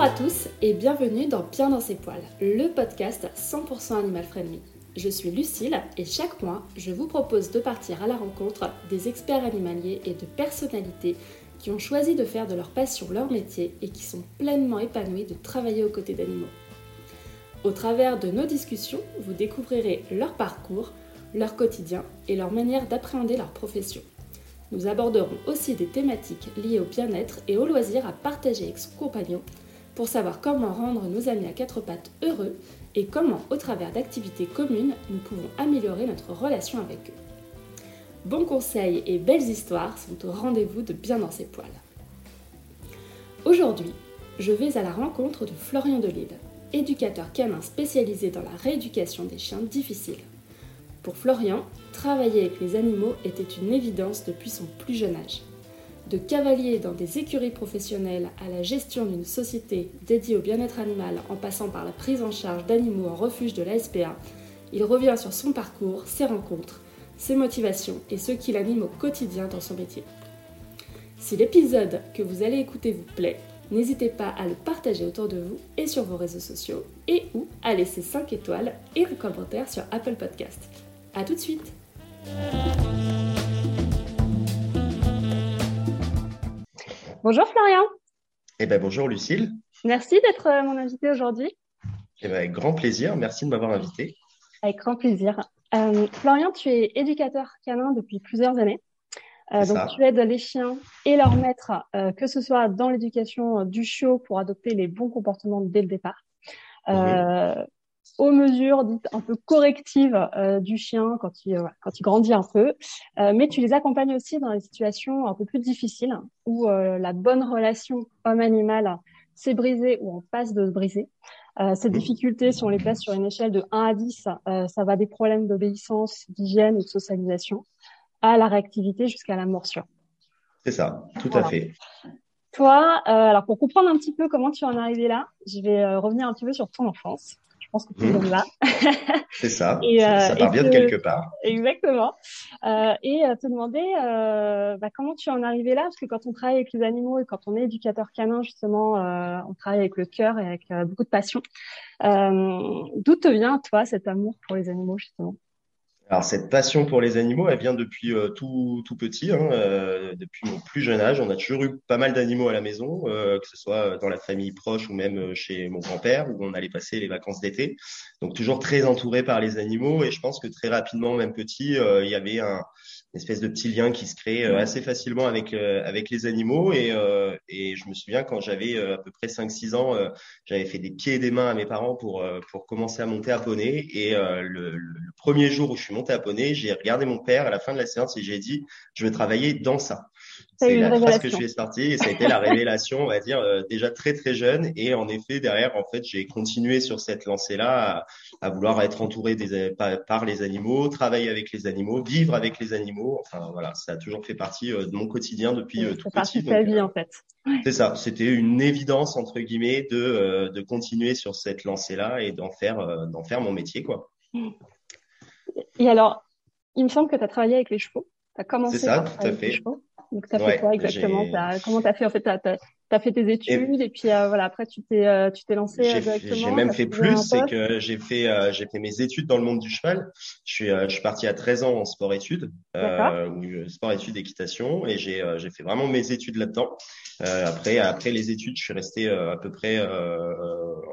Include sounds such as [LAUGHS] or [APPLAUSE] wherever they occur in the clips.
Bonjour à tous et bienvenue dans Bien dans ses poils, le podcast 100% animal friendly. Je suis Lucille et chaque mois, je vous propose de partir à la rencontre des experts animaliers et de personnalités qui ont choisi de faire de leur passion leur métier et qui sont pleinement épanouis de travailler aux côtés d'animaux. Au travers de nos discussions, vous découvrirez leur parcours, leur quotidien et leur manière d'appréhender leur profession. Nous aborderons aussi des thématiques liées au bien-être et au loisir à partager avec son compagnon pour savoir comment rendre nos amis à quatre pattes heureux et comment, au travers d'activités communes, nous pouvons améliorer notre relation avec eux. Bons conseils et belles histoires sont au rendez-vous de Bien dans ses poils. Aujourd'hui, je vais à la rencontre de Florian Delille, éducateur canin spécialisé dans la rééducation des chiens difficiles. Pour Florian, travailler avec les animaux était une évidence depuis son plus jeune âge. De cavalier dans des écuries professionnelles à la gestion d'une société dédiée au bien-être animal en passant par la prise en charge d'animaux en refuge de la SPA, il revient sur son parcours, ses rencontres, ses motivations et ce qui l'anime au quotidien dans son métier. Si l'épisode que vous allez écouter vous plaît, n'hésitez pas à le partager autour de vous et sur vos réseaux sociaux et ou à laisser 5 étoiles et un commentaire sur Apple Podcast. A tout de suite Bonjour Florian Eh bien bonjour Lucille Merci d'être euh, mon invité aujourd'hui. Eh ben, avec grand plaisir, merci de m'avoir invité. Avec grand plaisir. Euh, Florian, tu es éducateur canin depuis plusieurs années. Euh, donc, tu aides les chiens et leurs maîtres, euh, que ce soit dans l'éducation du chiot pour adopter les bons comportements dès le départ, aux mesures dites un peu correctives du chien quand il, quand il grandit un peu, mais tu les accompagnes aussi dans des situations un peu plus difficiles où la bonne relation homme-animal s'est brisée ou en passe de se briser. Euh, ces difficultés, si on les place sur une échelle de 1 à 10, euh, ça va des problèmes d'obéissance, d'hygiène ou de socialisation, à la réactivité jusqu'à la morsure. C'est ça, tout à fait. Toi, euh, alors pour comprendre un petit peu comment tu en es arrivé là, je vais euh, revenir un petit peu sur ton enfance. Je pense que tu mmh. là. [LAUGHS] C'est ça. et, euh, ça part bien de quelque part. Exactement. Euh, et te demander bah, comment tu en es arrivé là, parce que quand on travaille avec les animaux et quand on est éducateur canin, justement, on travaille avec le cœur et avec beaucoup de passion. D'où te vient, toi, cet amour pour les animaux, justement? Alors cette passion pour les animaux, elle vient depuis euh, tout, tout petit, hein, euh, depuis mon plus jeune âge. On a toujours eu pas mal d'animaux à la maison, euh, que ce soit dans la famille proche ou même chez mon grand-père, où on allait passer les vacances d'été. Donc toujours très entouré par les animaux. Et je pense que très rapidement, même petit, il y avait un, une espèce de petit lien qui se crée euh, assez facilement avec euh, avec les animaux. Et euh, et je me souviens quand j'avais à peu près 5 6 ans j'avais fait des pieds et des mains à mes parents pour pour commencer à monter à poney. Et le, le, premier jour où je suis monté à poney j'ai regardé mon père à la fin de la séance et j'ai dit je vais travailler dans ça c'est la phrase que je suis sorti et ça a été la révélation, on va dire, euh, déjà très très jeune. Et en effet, derrière, en fait, j'ai continué sur cette lancée-là à, à, vouloir être entouré des, par, par, les animaux, travailler avec les animaux, vivre avec les animaux. Enfin voilà, ça a toujours fait partie euh, de mon quotidien depuis euh, tout petit. Ta vie en fait. C'est ça. C'était une évidence entre guillemets de de continuer sur cette lancée-là et d'en faire d'en faire mon métier quoi. Et alors, il me semble que tu as travaillé avec les chevaux. Tu as commencé ça, tout à fait. Donc, as fait quoi exactement? As, Comment tu as fait En fait, tu as, fait tes études et, puis euh, voilà, après, tu t'es euh, tu t'es lancé euh, directement. J'ai même fait plus, c'est que j'ai fait j'ai fait mes études dans le monde du cheval. Je suis je suis parti à 13 ans en sport-études, euh, sport-études équitation, et j'ai j'ai fait vraiment mes études là-dedans. après après les études, je suis resté à peu près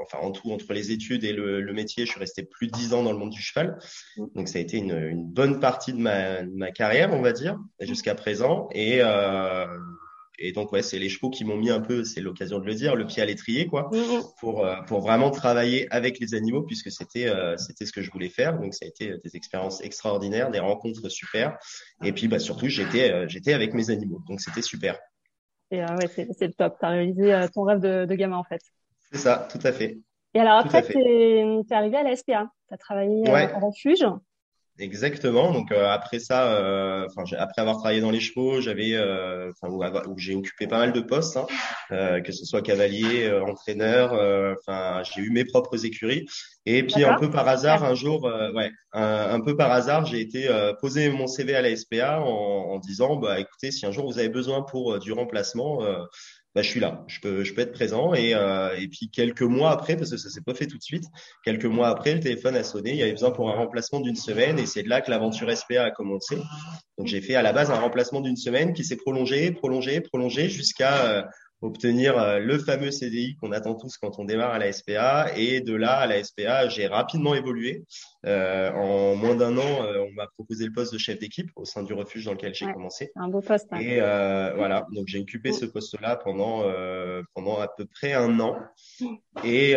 enfin en tout entre les études et le, le, métier, je suis resté plus de 10 ans dans le monde du cheval. Mmh. Donc ça a été une, une bonne partie de ma, de ma carrière, on va dire, jusqu'à présent. Et euh, et donc ouais, c'est les chevaux qui m'ont mis un peu, c'est l'occasion de le dire, le pied à l'étrier quoi, mmh. pour euh, pour vraiment travailler avec les animaux puisque c'était euh, c'était ce que je voulais faire. Donc ça a été des expériences extraordinaires, des rencontres super. Et puis bah surtout j'étais j'étais avec mes animaux, donc c'était super. Et ouais, c'est c'est le top. T'as réalisé ton rêve de, de gamin en fait. C'est ça, tout à fait. Et alors après, tu es, arrivé à la SPA. Tu as travaillé en refuge. Exactement. Donc euh, après ça, euh, enfin après avoir travaillé dans les chevaux, j'avais, euh, enfin où, j'ai occupé pas mal de postes, hein, euh, que ce soit cavalier, euh, entraîneur. Enfin, j'ai eu mes propres écuries. Et puis un peu par hasard, un jour, ouais, un, peu par hasard, j'ai été poser mon CV à la SPA en, en, disant, bah écoutez, si un jour vous avez besoin pour du remplacement bah, je suis là, je peux, je peux être présent. Et, euh, et puis quelques mois après, parce que ça s'est pas fait tout de suite, quelques mois après, le téléphone a sonné. Il y avait besoin pour un remplacement d'une semaine, et c'est de là que l'aventure SPA a commencé. Donc j'ai fait à la base un remplacement d'une semaine qui s'est prolongé, prolongé, prolongé jusqu'à euh, obtenir euh, le fameux CDI qu'on attend tous quand on démarre à la SPA. Et de là à la SPA, j'ai rapidement évolué. Euh, en moins d'un an, euh, on m'a proposé le poste de chef d'équipe au sein du refuge dans lequel j'ai commencé. Un beau poste. Hein. Et euh, voilà, donc j'ai occupé ce poste-là pendant pendant à peu près un an. Et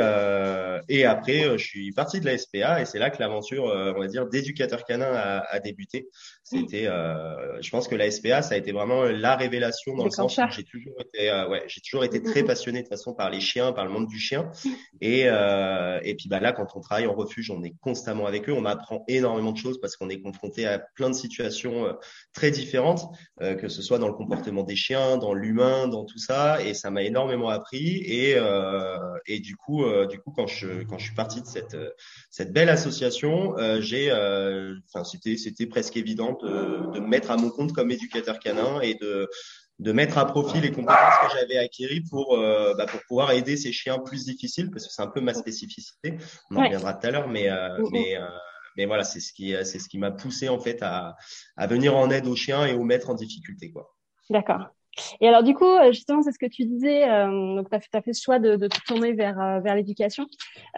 et après, je suis parti de la SPA et c'est là que l'aventure, on va dire, d'éducateur canin a, a débuté. C'était, je pense que la SPA, ça a été vraiment la révélation dans le sens où j'ai toujours été, ouais, j'ai toujours été [LAUGHS] très passionné de toute façon par les chiens, par le monde du chien. Et et puis bah là, quand on travaille en refuge, on est constamment avec on apprend énormément de choses parce qu'on est confronté à plein de situations euh, très différentes, euh, que ce soit dans le comportement des chiens, dans l'humain, dans tout ça, et ça m'a énormément appris. Et, euh, du coup, quand je suis parti de cette cette belle association, j'ai, enfin, c'était c'était presque évident de, de me mettre à mon compte comme éducateur canin et de de mettre à profit les compétences que j'avais acquises pour, euh, bah, pour pouvoir aider ces chiens plus difficiles, parce que c'est un peu ma spécificité. On en reviendra tout à l'heure, mais, euh, mm, mm. mais, euh, mais voilà, c'est ce qui, c'est ce qui m'a poussé en fait à, à venir en aide aux chiens et aux mettre en difficulté, quoi. D'accord. Et alors du coup, euh, justement, c'est ce que tu disais. Euh, donc, tu as, as, fait ce choix de, de te tourner vers euh, vers l'éducation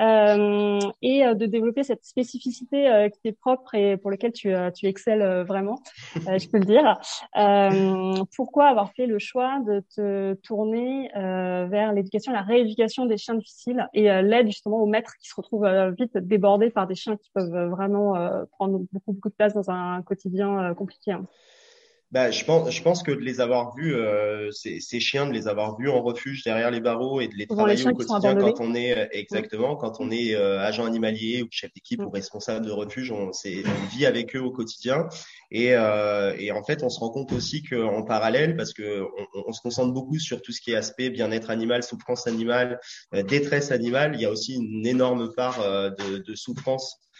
euh, et de développer cette spécificité qui t'est propre et pour laquelle tu tu excelles vraiment, je peux le dire. pourquoi avoir fait le choix de te tourner vers l'éducation, la rééducation des chiens difficiles et l'aide justement aux maîtres qui se retrouvent vite débordés par des chiens qui peuvent vraiment prendre beaucoup beaucoup de place dans un quotidien compliqué. Hein? Bah, je pense, je pense que de les avoir vus, euh, ces, ces, chiens, de les avoir vus en refuge derrière les barreaux et de les travailler au quotidien quand on est euh, exactement, quand on est euh, agent animalier ou chef d'équipe ou responsable de refuge, on, on vit avec eux au quotidien. Et, euh, et, en fait, on se rend compte aussi qu'en parallèle, parce que on, on, se concentre beaucoup sur tout ce qui est aspect bien-être animal, souffrance animale, euh, détresse animale, il y a aussi une énorme part de, de souffrance euh,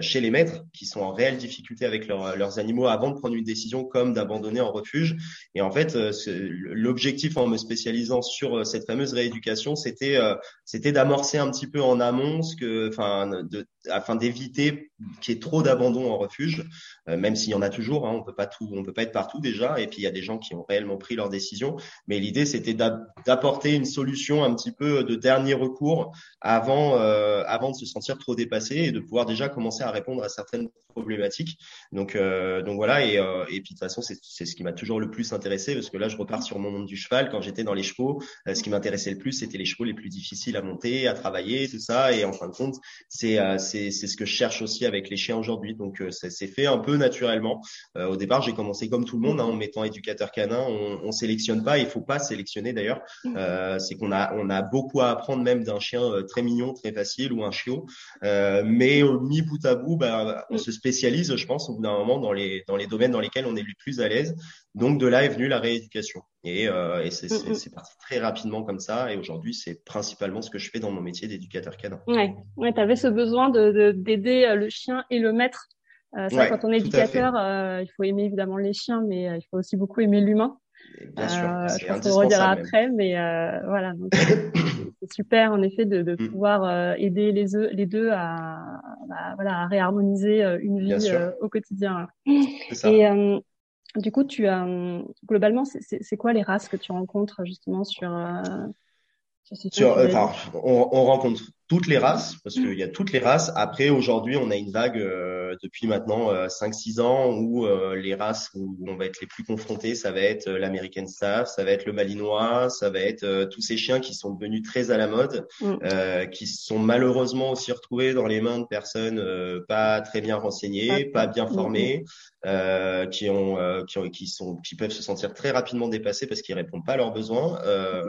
chez les maîtres qui sont en réelle difficulté avec leurs animaux avant de prendre une décision comme d'abandonner en refuge. Et en fait, euh, l'objectif en me spécialisant sur euh, cette fameuse rééducation, c'était c'était d'amorcer un petit peu en amont ce que, enfin, de, afin d'éviter qu'il y ait trop d'abandon en refuge, même s'il y en a toujours. Hein, on peut pas tout, on peut pas être partout déjà. Et puis il y a des gens qui ont réellement pris leur décision. Mais l'idée, c'était d'apporter une solution un petit peu de dernier recours avant avant de se sentir trop dépassé et de pouvoir déjà commencer à répondre à certaines problématiques. Donc, euh, donc voilà. Et, euh, et puis de toute façon, c'est ce qui m'a toujours le plus intéressé parce que là, je repars sur mon monde du cheval. Quand j'étais dans les chevaux, euh, ce qui m'intéressait le plus, c'était les chevaux les plus difficiles à monter, à travailler, tout ça. Et en fin de compte, c'est c'est ce que je cherche aussi avec les chiens aujourd'hui. Donc, ça s'est fait un peu naturellement. au départ, j'ai commencé comme tout le monde hein, en mettant éducateur canin. On, on sélectionne pas. Il faut pas sélectionner d'ailleurs. c'est qu'on a on a beaucoup à apprendre même d'un chien très mignon, très facile ou un chiot. mais mis bout à bout, bah, on se spécialise, je pense, au bout d'un moment dans les, dans les domaines dans lesquels on est le plus à l'aise. Donc de là est venue la rééducation. Et, euh, et mm, mm. c'est parti très rapidement comme ça. Et aujourd'hui, c'est principalement ce que je fais dans mon métier d'éducateur canin. Ouais, ouais tu avais ce besoin d'aider de, d'aider euh, le chien et le maître. Euh, ça, quand on est éducateur, euh, il faut aimer évidemment les chiens, mais il faut aussi beaucoup aimer l'humain. Bien sûr, euh, je pense qu'on redira après, mais voilà. [COUGHS] c'est super en effet de, de mm. pouvoir euh, aider les, les deux à, à, voilà, à réharmoniser euh, une vie au quotidien. Ça. Et du coup, tu as globalement, c'est quoi les races que tu rencontres justement sur, sur, sur enfin, on, on rencontre toutes les races, parce qu'il y a toutes les races. Après, aujourd'hui, on a une vague euh, depuis maintenant euh, 5-6 ans où euh, les races où on va être les plus confrontés, ça va être euh, l'American Staff, ça va être le Malinois, ça va être euh, tous ces chiens qui sont devenus très à la mode, mm. qui sont malheureusement aussi retrouvés dans les mains de personnes pas très bien renseignées, pas bien mm, formées, qui ont, qui ont, qui sont, qui peuvent se sentir très rapidement dépassés parce qu'ils répondent pas à leurs besoins.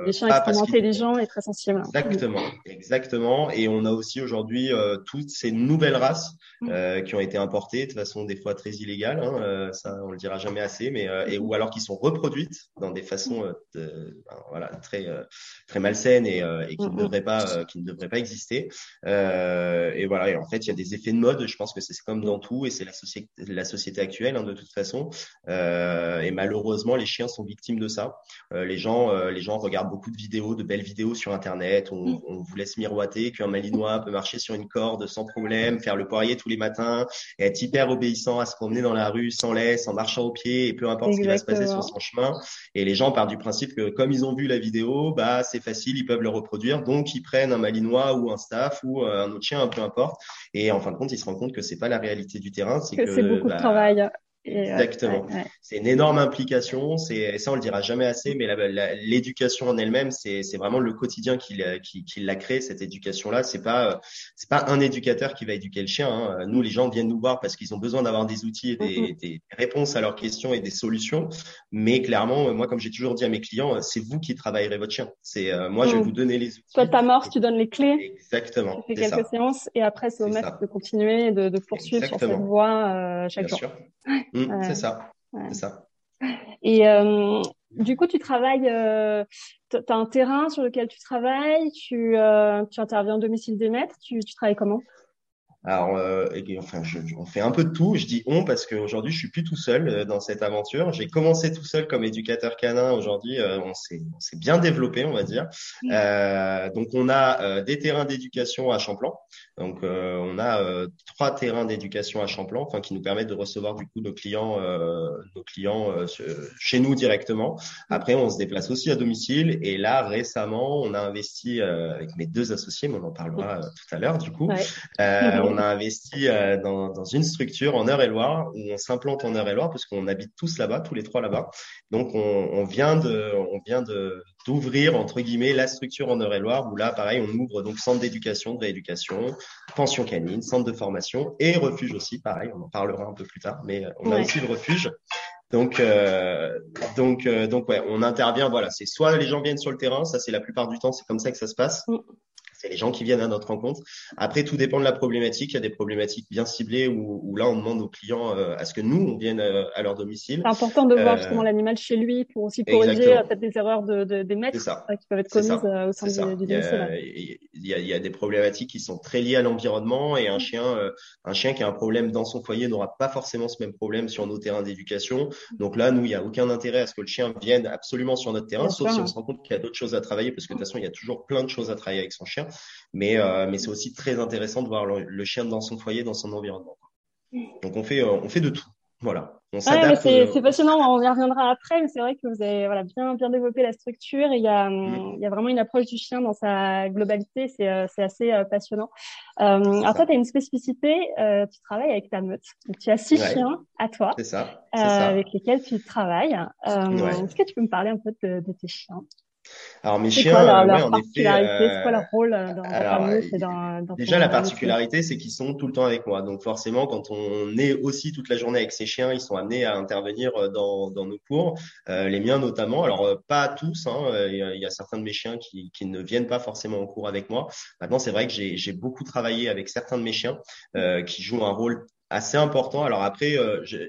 des chiens extrêmement intelligents et très sensibles. Exactement, exactement Et on a aussi aujourd'hui euh, toutes ces nouvelles races Mm. euh, qui ont été importées de façon des fois très illégale. Hein, euh, ça, on le dira jamais assez, mais euh, et ou alors qui sont reproduites dans des façons euh, de, ben, voilà très euh, très malsaines et, euh, et qui ne devraient pas euh, qui ne devraient pas exister. Euh, et voilà. Et en fait, il y a des effets de mode. Je pense que c'est comme dans tout, et c'est la société la société actuelle hein, de toute façon. Euh, et malheureusement, les chiens sont victimes de ça. Euh, les gens, euh, les gens regardent beaucoup de vidéos, de belles vidéos sur Internet. On, Mm. on vous laisse miroiter qu'un Malinois peut marcher sur une corde sans problème, faire le poirier tous les matins, et être hyper obéissant à se promener dans la rue sans laisse, en marchant au pied, et peu importe ce qui va se passer sur Exactement. son chemin. Et les gens partent du principe que comme ils ont vu la vidéo, bah c'est facile, ils peuvent le reproduire, donc ils prennent un Malinois ou un staff ou un autre chien, peu importe. Et en fin de compte, ils se rendent compte que c'est pas la réalité du terrain, c'est Que que c'est beaucoup bah, de travail. Exactement. ouais, ouais. c'est une énorme implication. C'est ça, on le dira jamais assez, mais l'éducation en elle-même, c'est vraiment le quotidien qui l'a qui, qui l'a créé cette éducation-là. C'est pas c'est pas un éducateur qui va éduquer le chien. hein. Nous, les gens viennent nous voir parce qu'ils ont besoin d'avoir des outils et des, Mhm. des réponses à leurs questions et des solutions. Mais clairement, moi, comme j'ai toujours dit à mes clients, c'est vous qui travaillerez votre chien. C'est euh, moi, je vais Mhm. vous donner les outils. Toi, t'amorces, tu donnes les clés, Exactement. tu fais quelques ça. séances et après, c'est au maître de continuer et de, de poursuivre sur Exactement. cette voie euh, chaque Bien jour. sûr. Mm, Ouais. C'est ça. Ouais. C'est ça. Et euh, du coup, tu travailles, euh, tu as un terrain sur lequel tu travailles, tu, euh, tu interviens au domicile des maîtres, tu, tu travailles comment? Alors, enfin, je, on fait un peu de tout. Je dis on parce qu'aujourd'hui, je suis plus tout seul dans cette aventure. J'ai commencé tout seul comme éducateur canin. Aujourd'hui, on s'est, on s'est bien développé, on va dire. Euh, donc, on a des terrains d'éducation à Champlan. Donc, euh, on a euh, trois terrains d'éducation à Champlan, enfin, qui nous permettent de recevoir du coup nos clients, euh, nos clients euh, chez nous directement. Après, on se déplace aussi à domicile. Et là, récemment, on a investi euh, avec mes deux associés, mais on en parlera euh, tout à l'heure, du coup. Ouais. Euh, on a [LAUGHS] investi euh, dans, dans une structure en Eure-et-Loire où on s'implante en Eure-et-Loire parce qu'on habite tous là-bas, tous les trois là-bas. Donc on, on vient de, on vient de d'ouvrir entre guillemets la structure en Eure-et-Loire où là, pareil, on ouvre donc centre d'éducation, de rééducation, pension canine, centre de formation et refuge aussi. Pareil, on en parlera un peu plus tard, mais euh, on a aussi le refuge. Donc, euh, donc, euh, donc ouais, on intervient. Voilà, c'est soit les gens viennent sur le terrain, ça c'est la plupart du temps, c'est comme ça que ça se passe. Mm. C'est les gens qui viennent à notre rencontre. Après, tout dépend de la problématique. Il y a des problématiques bien ciblées où, où là, on demande aux clients euh, à ce que nous, on vienne euh, à leur domicile. C'est important de voir Euh, justement l'animal chez lui pour aussi corriger euh, peut-être des erreurs de, de- des maîtres euh, qui peuvent être commises au sein du, du Il y, domicile. a, il y a- il y a des problématiques qui sont très liées à l'environnement et un chien, euh, un chien qui a un problème dans son foyer n'aura pas forcément ce même problème sur nos terrains d'éducation. Donc là, nous, il n'y a aucun intérêt à ce que le chien vienne absolument sur notre terrain, Bien sauf si on se rend compte qu'il y a d'autres choses à travailler, parce que de toute façon, il y a toujours plein de choses à travailler avec son chien. Mais, euh, mais c'est aussi très intéressant de voir le, le chien dans son foyer, dans son environnement. Donc on fait, euh, on fait de tout. Voilà. On Ouais, c'est euh, c'est passionnant, on y reviendra après, mais c'est vrai que vous avez voilà, bien, bien développé la structure et il y a, Mm. il y a vraiment une approche du chien dans sa globalité, c'est c'est assez euh, passionnant. Euh, alors toi, tu as une spécificité, tu travailles avec ta meute. Donc, tu as six Ouais. chiens à toi ça. ça. avec lesquels tu travailles. Ouais. Est-ce que tu peux me parler un peu de, de tes chiens? Alors mes chiens, quoi leur, euh, leur en effet, C'est quoi leur rôle euh, dans, alors, et euh, dans, dans Déjà, la particularité, c'est qu'ils sont tout le temps avec moi. Donc forcément, quand on est aussi toute la journée avec ces chiens, ils sont amenés à intervenir dans, dans nos cours, euh, les miens notamment. Alors pas tous, hein, il y, a- il y a certains de mes chiens qui, qui ne viennent pas forcément en cours avec moi. Maintenant, c'est vrai que j'ai j'ai beaucoup travaillé avec certains de mes chiens euh, qui jouent un rôle assez important. Alors après, euh, je-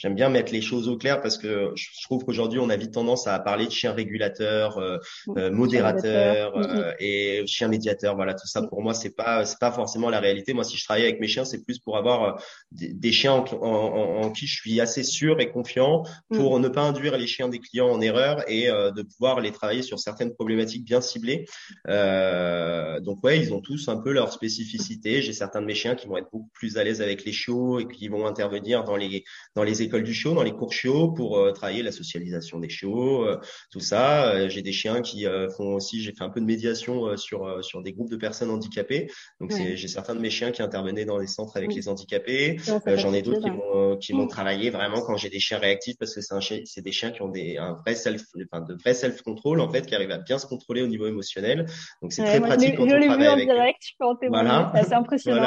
j'aime bien mettre les choses au clair parce que je trouve qu'aujourd'hui, on a vite tendance à parler de chiens régulateurs, euh, euh, modérateurs médiateur. euh, et chiens médiateurs. Voilà, tout ça pour moi, c'est pas c'est pas forcément la réalité. Moi, si je travaille avec mes chiens, c'est plus pour avoir euh, des, des chiens en, en- en- en qui je suis assez sûr et confiant pour ne pas induire les chiens des clients en erreur et euh, de pouvoir les travailler sur certaines problématiques bien ciblées. Euh, donc ouais, ils ont tous un peu leur spécificité. J'ai certains de mes chiens qui vont être beaucoup plus à l'aise avec les chiots et qui vont intervenir dans les dans les écoles du chiot, dans les cours chiots pour euh, travailler la socialisation des chiots, euh, tout ça. Euh, j'ai des chiens qui font aussi. J'ai fait un peu de médiation sur sur des groupes de personnes handicapées. Donc Ouais. j'ai certains de mes chiens qui intervenaient dans les centres avec Oui. les handicapés. J'en ai d'autres qui vont Mm. travailler vraiment quand j'ai des chiens réactifs parce que c'est un chien, c'est des chiens qui ont des un vrai self, enfin de vrai self control en fait, qui arrivent à bien se contrôler au niveau émotionnel. Donc c'est Ouais, très pratique quand on travaille en avec direct, je peux en témoigner. Voilà. C'est impressionnant.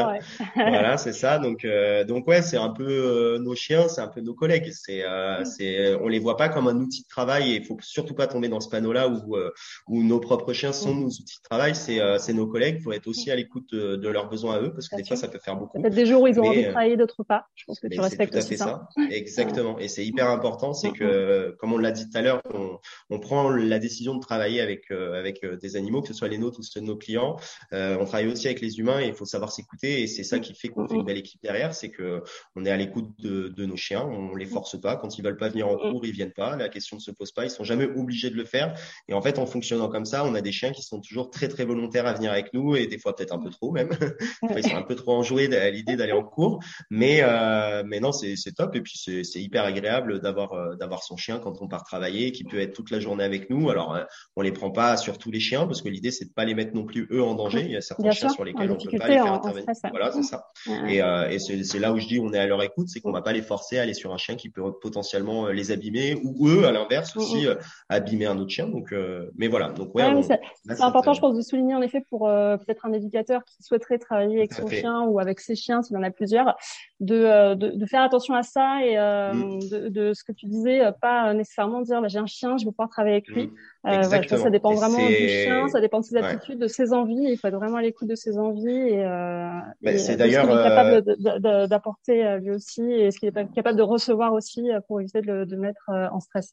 Voilà. Voilà, c'est ça. Donc, donc ouais, c'est un peu nos chiens, c'est un peu nos collègues. C'est, euh, c'est, on les voit pas comme un outil de travail et il faut surtout pas tomber dans ce panneau-là où, euh, où nos propres chiens sont nos outils de travail. C'est, euh, c'est nos collègues. Il faut être aussi à l'écoute de, de, leurs besoins à eux parce que des fois, ça peut faire beaucoup. Peut-être des jours où ils ont envie de travailler, d'autres pas. Je pense que tu respectes aussi ça. ça. Exactement. Et c'est hyper important. C'est que, comme on l'a dit tout à l'heure, on, on, prend la décision de travailler avec, avec des animaux, que ce soit les nôtres ou ceux de nos clients. on travaille aussi avec les humains et il faut savoir s'écouter et c'est ça qui fait qu'on fait une belle équipe derrière. C'est que on est à l'écoute de, de, nos chiens. On les force pas. Quand ils veulent pas venir en cours, ils viennent pas. La question ne se pose pas. Ils sont jamais obligés de le faire. Et en fait, en fonctionnant comme ça, on a des chiens qui sont toujours très très volontaires à venir avec nous et des fois peut-être un peu trop même. [LAUGHS] ils sont un peu trop enjoués à l'idée d'aller en cours. Mais euh, mais non, c'est top et puis c'est hyper agréable d'avoir euh, d'avoir son chien quand on part travailler, qui peut être toute la journée avec nous. Alors euh, on les prend pas sur tous les chiens parce que l'idée c'est de pas les mettre non plus eux en danger. Il y a certains chiens sur lesquels on peut pas les faire intervenir. Voilà, c'est ça. Et, euh, et c'est là où je dis on est à leur écoute, c'est qu'on va pas les forcer à aller sur un chien qui peut potentiellement les abîmer ou eux à l'inverse aussi abîmer un autre chien. Donc, mais voilà. Donc ouais. c'est important, je pense, de souligner en effet pour peut-être un éducateur qui souhaiterait travailler avec son chien ou avec ses chiens s'il en a plusieurs, de, de, de, faire attention à ça et mmh. de, de, ce que tu disais, pas nécessairement dire bah, j'ai un chien, je vais pouvoir travailler avec lui. Mmh. Euh, ça, ça, dépend vraiment du chien, ça dépend de ses attitudes, de ses envies. Il faut être vraiment à l'écoute de ses envies et, euh, bah, c'est d'ailleurs est capable d'apporter euh, lui aussi et ce qu'il est capable de recevoir aussi euh, pour éviter de de mettre en stress.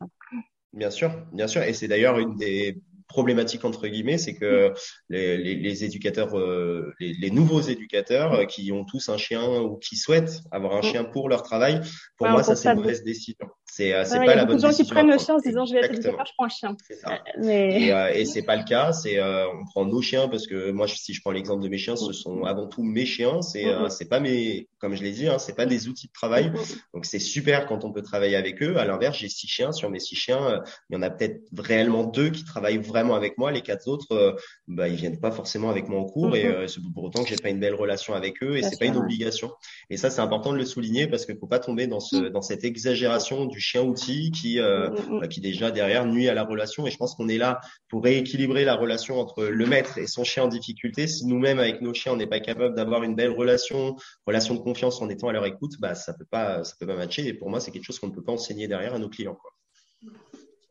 Bien sûr, bien sûr, et c'est d'ailleurs une des problématique entre guillemets, c'est que les, les, les éducateurs, euh, les, les, nouveaux éducateurs euh, qui ont tous un chien ou qui souhaitent avoir un chien pour leur travail, pour moi ça c'est une mauvaise décision. C'est euh, c'est pas la bonne décision. Y a beaucoup de gens qui prennent le chien en se disant je vais être éducateur, je prends un chien. Ça. Mais... Et, euh, [LAUGHS] et c'est pas le cas. C'est on prend nos chiens parce que moi si je prends l'exemple de mes chiens, ce sont avant tout mes chiens. C'est c'est pas mes comme je l'ai dit, hein, c'est pas des outils de travail. Donc c'est super quand on peut travailler avec eux. À l'inverse, j'ai six chiens. Sur mes six chiens, il y en a peut-être réellement deux qui travaillent vraiment avec moi. Les quatre autres, euh, bah, ils viennent pas forcément avec moi en cours et mhm. euh, c'est pour autant que j'ai pas une belle relation avec eux et c'est pas une obligation. Et ça, c'est important de le souligner parce qu'il faut pas tomber dans ce, dans cette exagération du chien outil qui, euh, bah, qui déjà derrière nuit à la relation. Et je pense qu'on est là pour rééquilibrer la relation entre le maître et son chien en difficulté. Si nous-mêmes avec nos chiens, on n'est pas capable d'avoir une belle relation, relation de confiance en étant à leur écoute, bah ça peut pas, ça peut pas matcher. Et pour moi, c'est quelque chose qu'on ne peut pas enseigner derrière à nos clients. Quoi.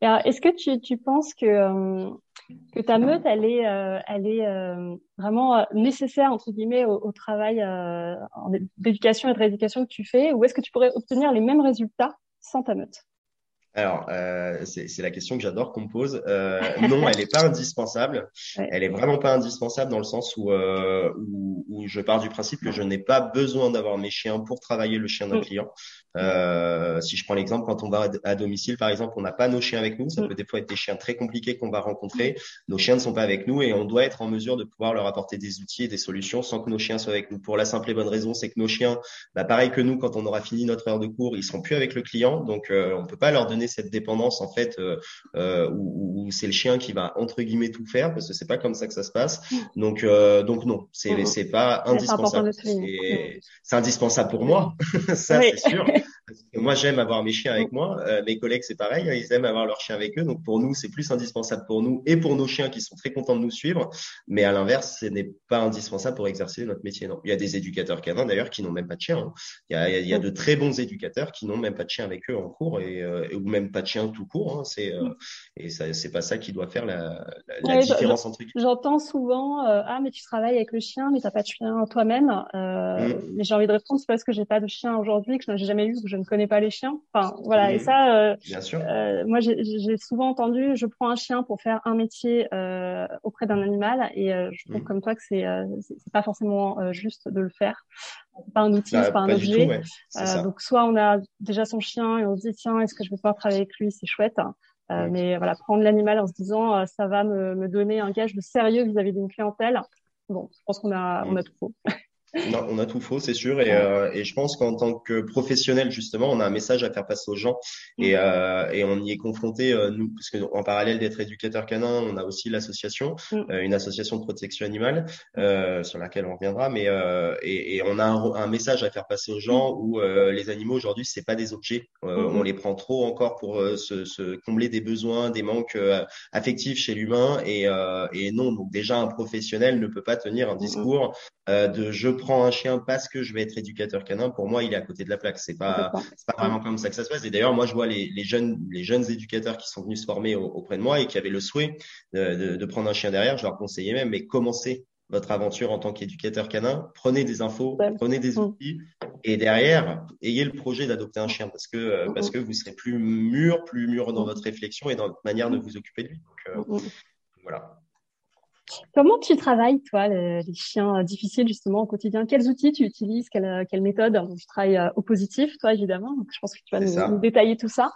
Est-ce que tu, tu penses que que ta meute, elle est, euh, elle est euh, vraiment euh, nécessaire entre guillemets au travail d'éducation et de rééducation que tu fais, ou est-ce que tu pourrais obtenir les mêmes résultats sans ta meute? Alors, euh, c'est la question que j'adore qu'on me pose. Euh, non, elle n'est pas indispensable. [LAUGHS] Elle est vraiment pas indispensable dans le sens où, euh, où, où, je pars du principe que je n'ai pas besoin d'avoir mes chiens pour travailler le chien d'un mm. client. Euh, si je prends l'exemple, quand on va à domicile, par exemple, on n'a pas nos chiens avec nous. Ça mm. peut des fois être des chiens très compliqués qu'on va rencontrer. Nos chiens ne sont pas avec nous et on doit être en mesure de pouvoir leur apporter des outils et des solutions sans que nos chiens soient avec nous. Pour la simple et bonne raison, c'est que nos chiens, bah, pareil que nous, quand on aura fini notre heure de cours, ils seront plus avec le client, donc euh, on peut pas leur donner cette dépendance en fait euh, euh, où, où c'est le chien qui va entre guillemets tout faire parce que c'est pas comme ça que ça se passe. Donc euh, donc non, c'est mmh. c'est pas indispensable. C'est indispensable pour moi, [LAUGHS] ça c'est sûr. [LAUGHS] moi, j'aime avoir mes chiens avec moi. Euh, mes collègues, c'est pareil. Hein, ils aiment avoir leurs chiens avec eux. Donc, pour nous, c'est plus indispensable pour nous et pour nos chiens qui sont très contents de nous suivre. Mais à l'inverse, ce n'est pas indispensable pour exercer notre métier. Non. Il y a des éducateurs canins, d'ailleurs, qui n'ont même pas de chien. Hein. Il, y a, il, y a, de très bons éducateurs qui n'ont même pas de chien avec eux en cours et, euh, ou même pas de chien tout court. Hein. C'est, euh, et ça, c'est pas ça qui doit faire la, la, la différence entre J'entends souvent, euh, ah, mais tu travailles avec le chien, mais t'as pas de chien toi-même. Mmh. Mais j'ai envie de répondre, c'est parce que j'ai pas de chien aujourd'hui, que je n'ai jamais eu, que je ne connais pas les chiens. Enfin, voilà. Et ça, euh, Bien sûr. Euh, moi, j'ai souvent entendu, je prends un chien pour faire un métier euh, auprès d'un animal, et je trouve mm. comme toi que c'est c'est pas forcément juste de le faire. Pas un outil, bah, pas un objet. donc, soit on a déjà son chien et on se dit tiens, est-ce que je vais pouvoir travailler avec lui? C'est chouette. Mais voilà, prendre l'animal en se disant ça va me, me donner un gage de sérieux vis-à-vis d'une clientèle. Bon, je pense qu'on a, on a tout faux. [LAUGHS] Non, on a tout faux, c'est sûr. Et, euh, et je pense qu'en tant que professionnel, justement, on a un message à faire passer aux gens. Et, mm. euh, et on y est confronté, euh, nous, parce qu'en parallèle d'être éducateur canin, on a aussi l'association, mm. euh, une association de protection animale, euh, sur laquelle on reviendra. Mais et, et, on a un, un, message à faire passer aux gens mm. où les animaux aujourd'hui, c'est pas des objets. on les prend trop encore pour se, se, combler des besoins, des manques affectifs chez l'humain. Et, et non, donc déjà un professionnel ne peut pas tenir un discours euh, de je prends un chien parce que je vais être éducateur canin, pour moi, il est à côté de la plaque. C'est pas, c'est pas vraiment comme ça que ça se passe. Et d'ailleurs, moi, je vois les, les, jeunes, les jeunes éducateurs qui sont venus se former auprès de moi et qui avaient le souhait de, de, de prendre un chien derrière. Je leur conseillais même, mais commencez votre aventure en tant qu'éducateur canin, prenez des infos, prenez des mm. outils et derrière, ayez le projet d'adopter un chien parce que euh, parce que vous serez plus mûr, plus mûr dans votre réflexion et dans votre manière de vous occuper de lui. Donc, euh, voilà. Comment tu travailles, toi, les, chiens difficiles, justement, au quotidien? Quels outils tu utilises? Quelle, quelle méthode? Tu travailles euh, au positif, toi, évidemment. Donc, je pense que tu vas nous, détailler tout ça.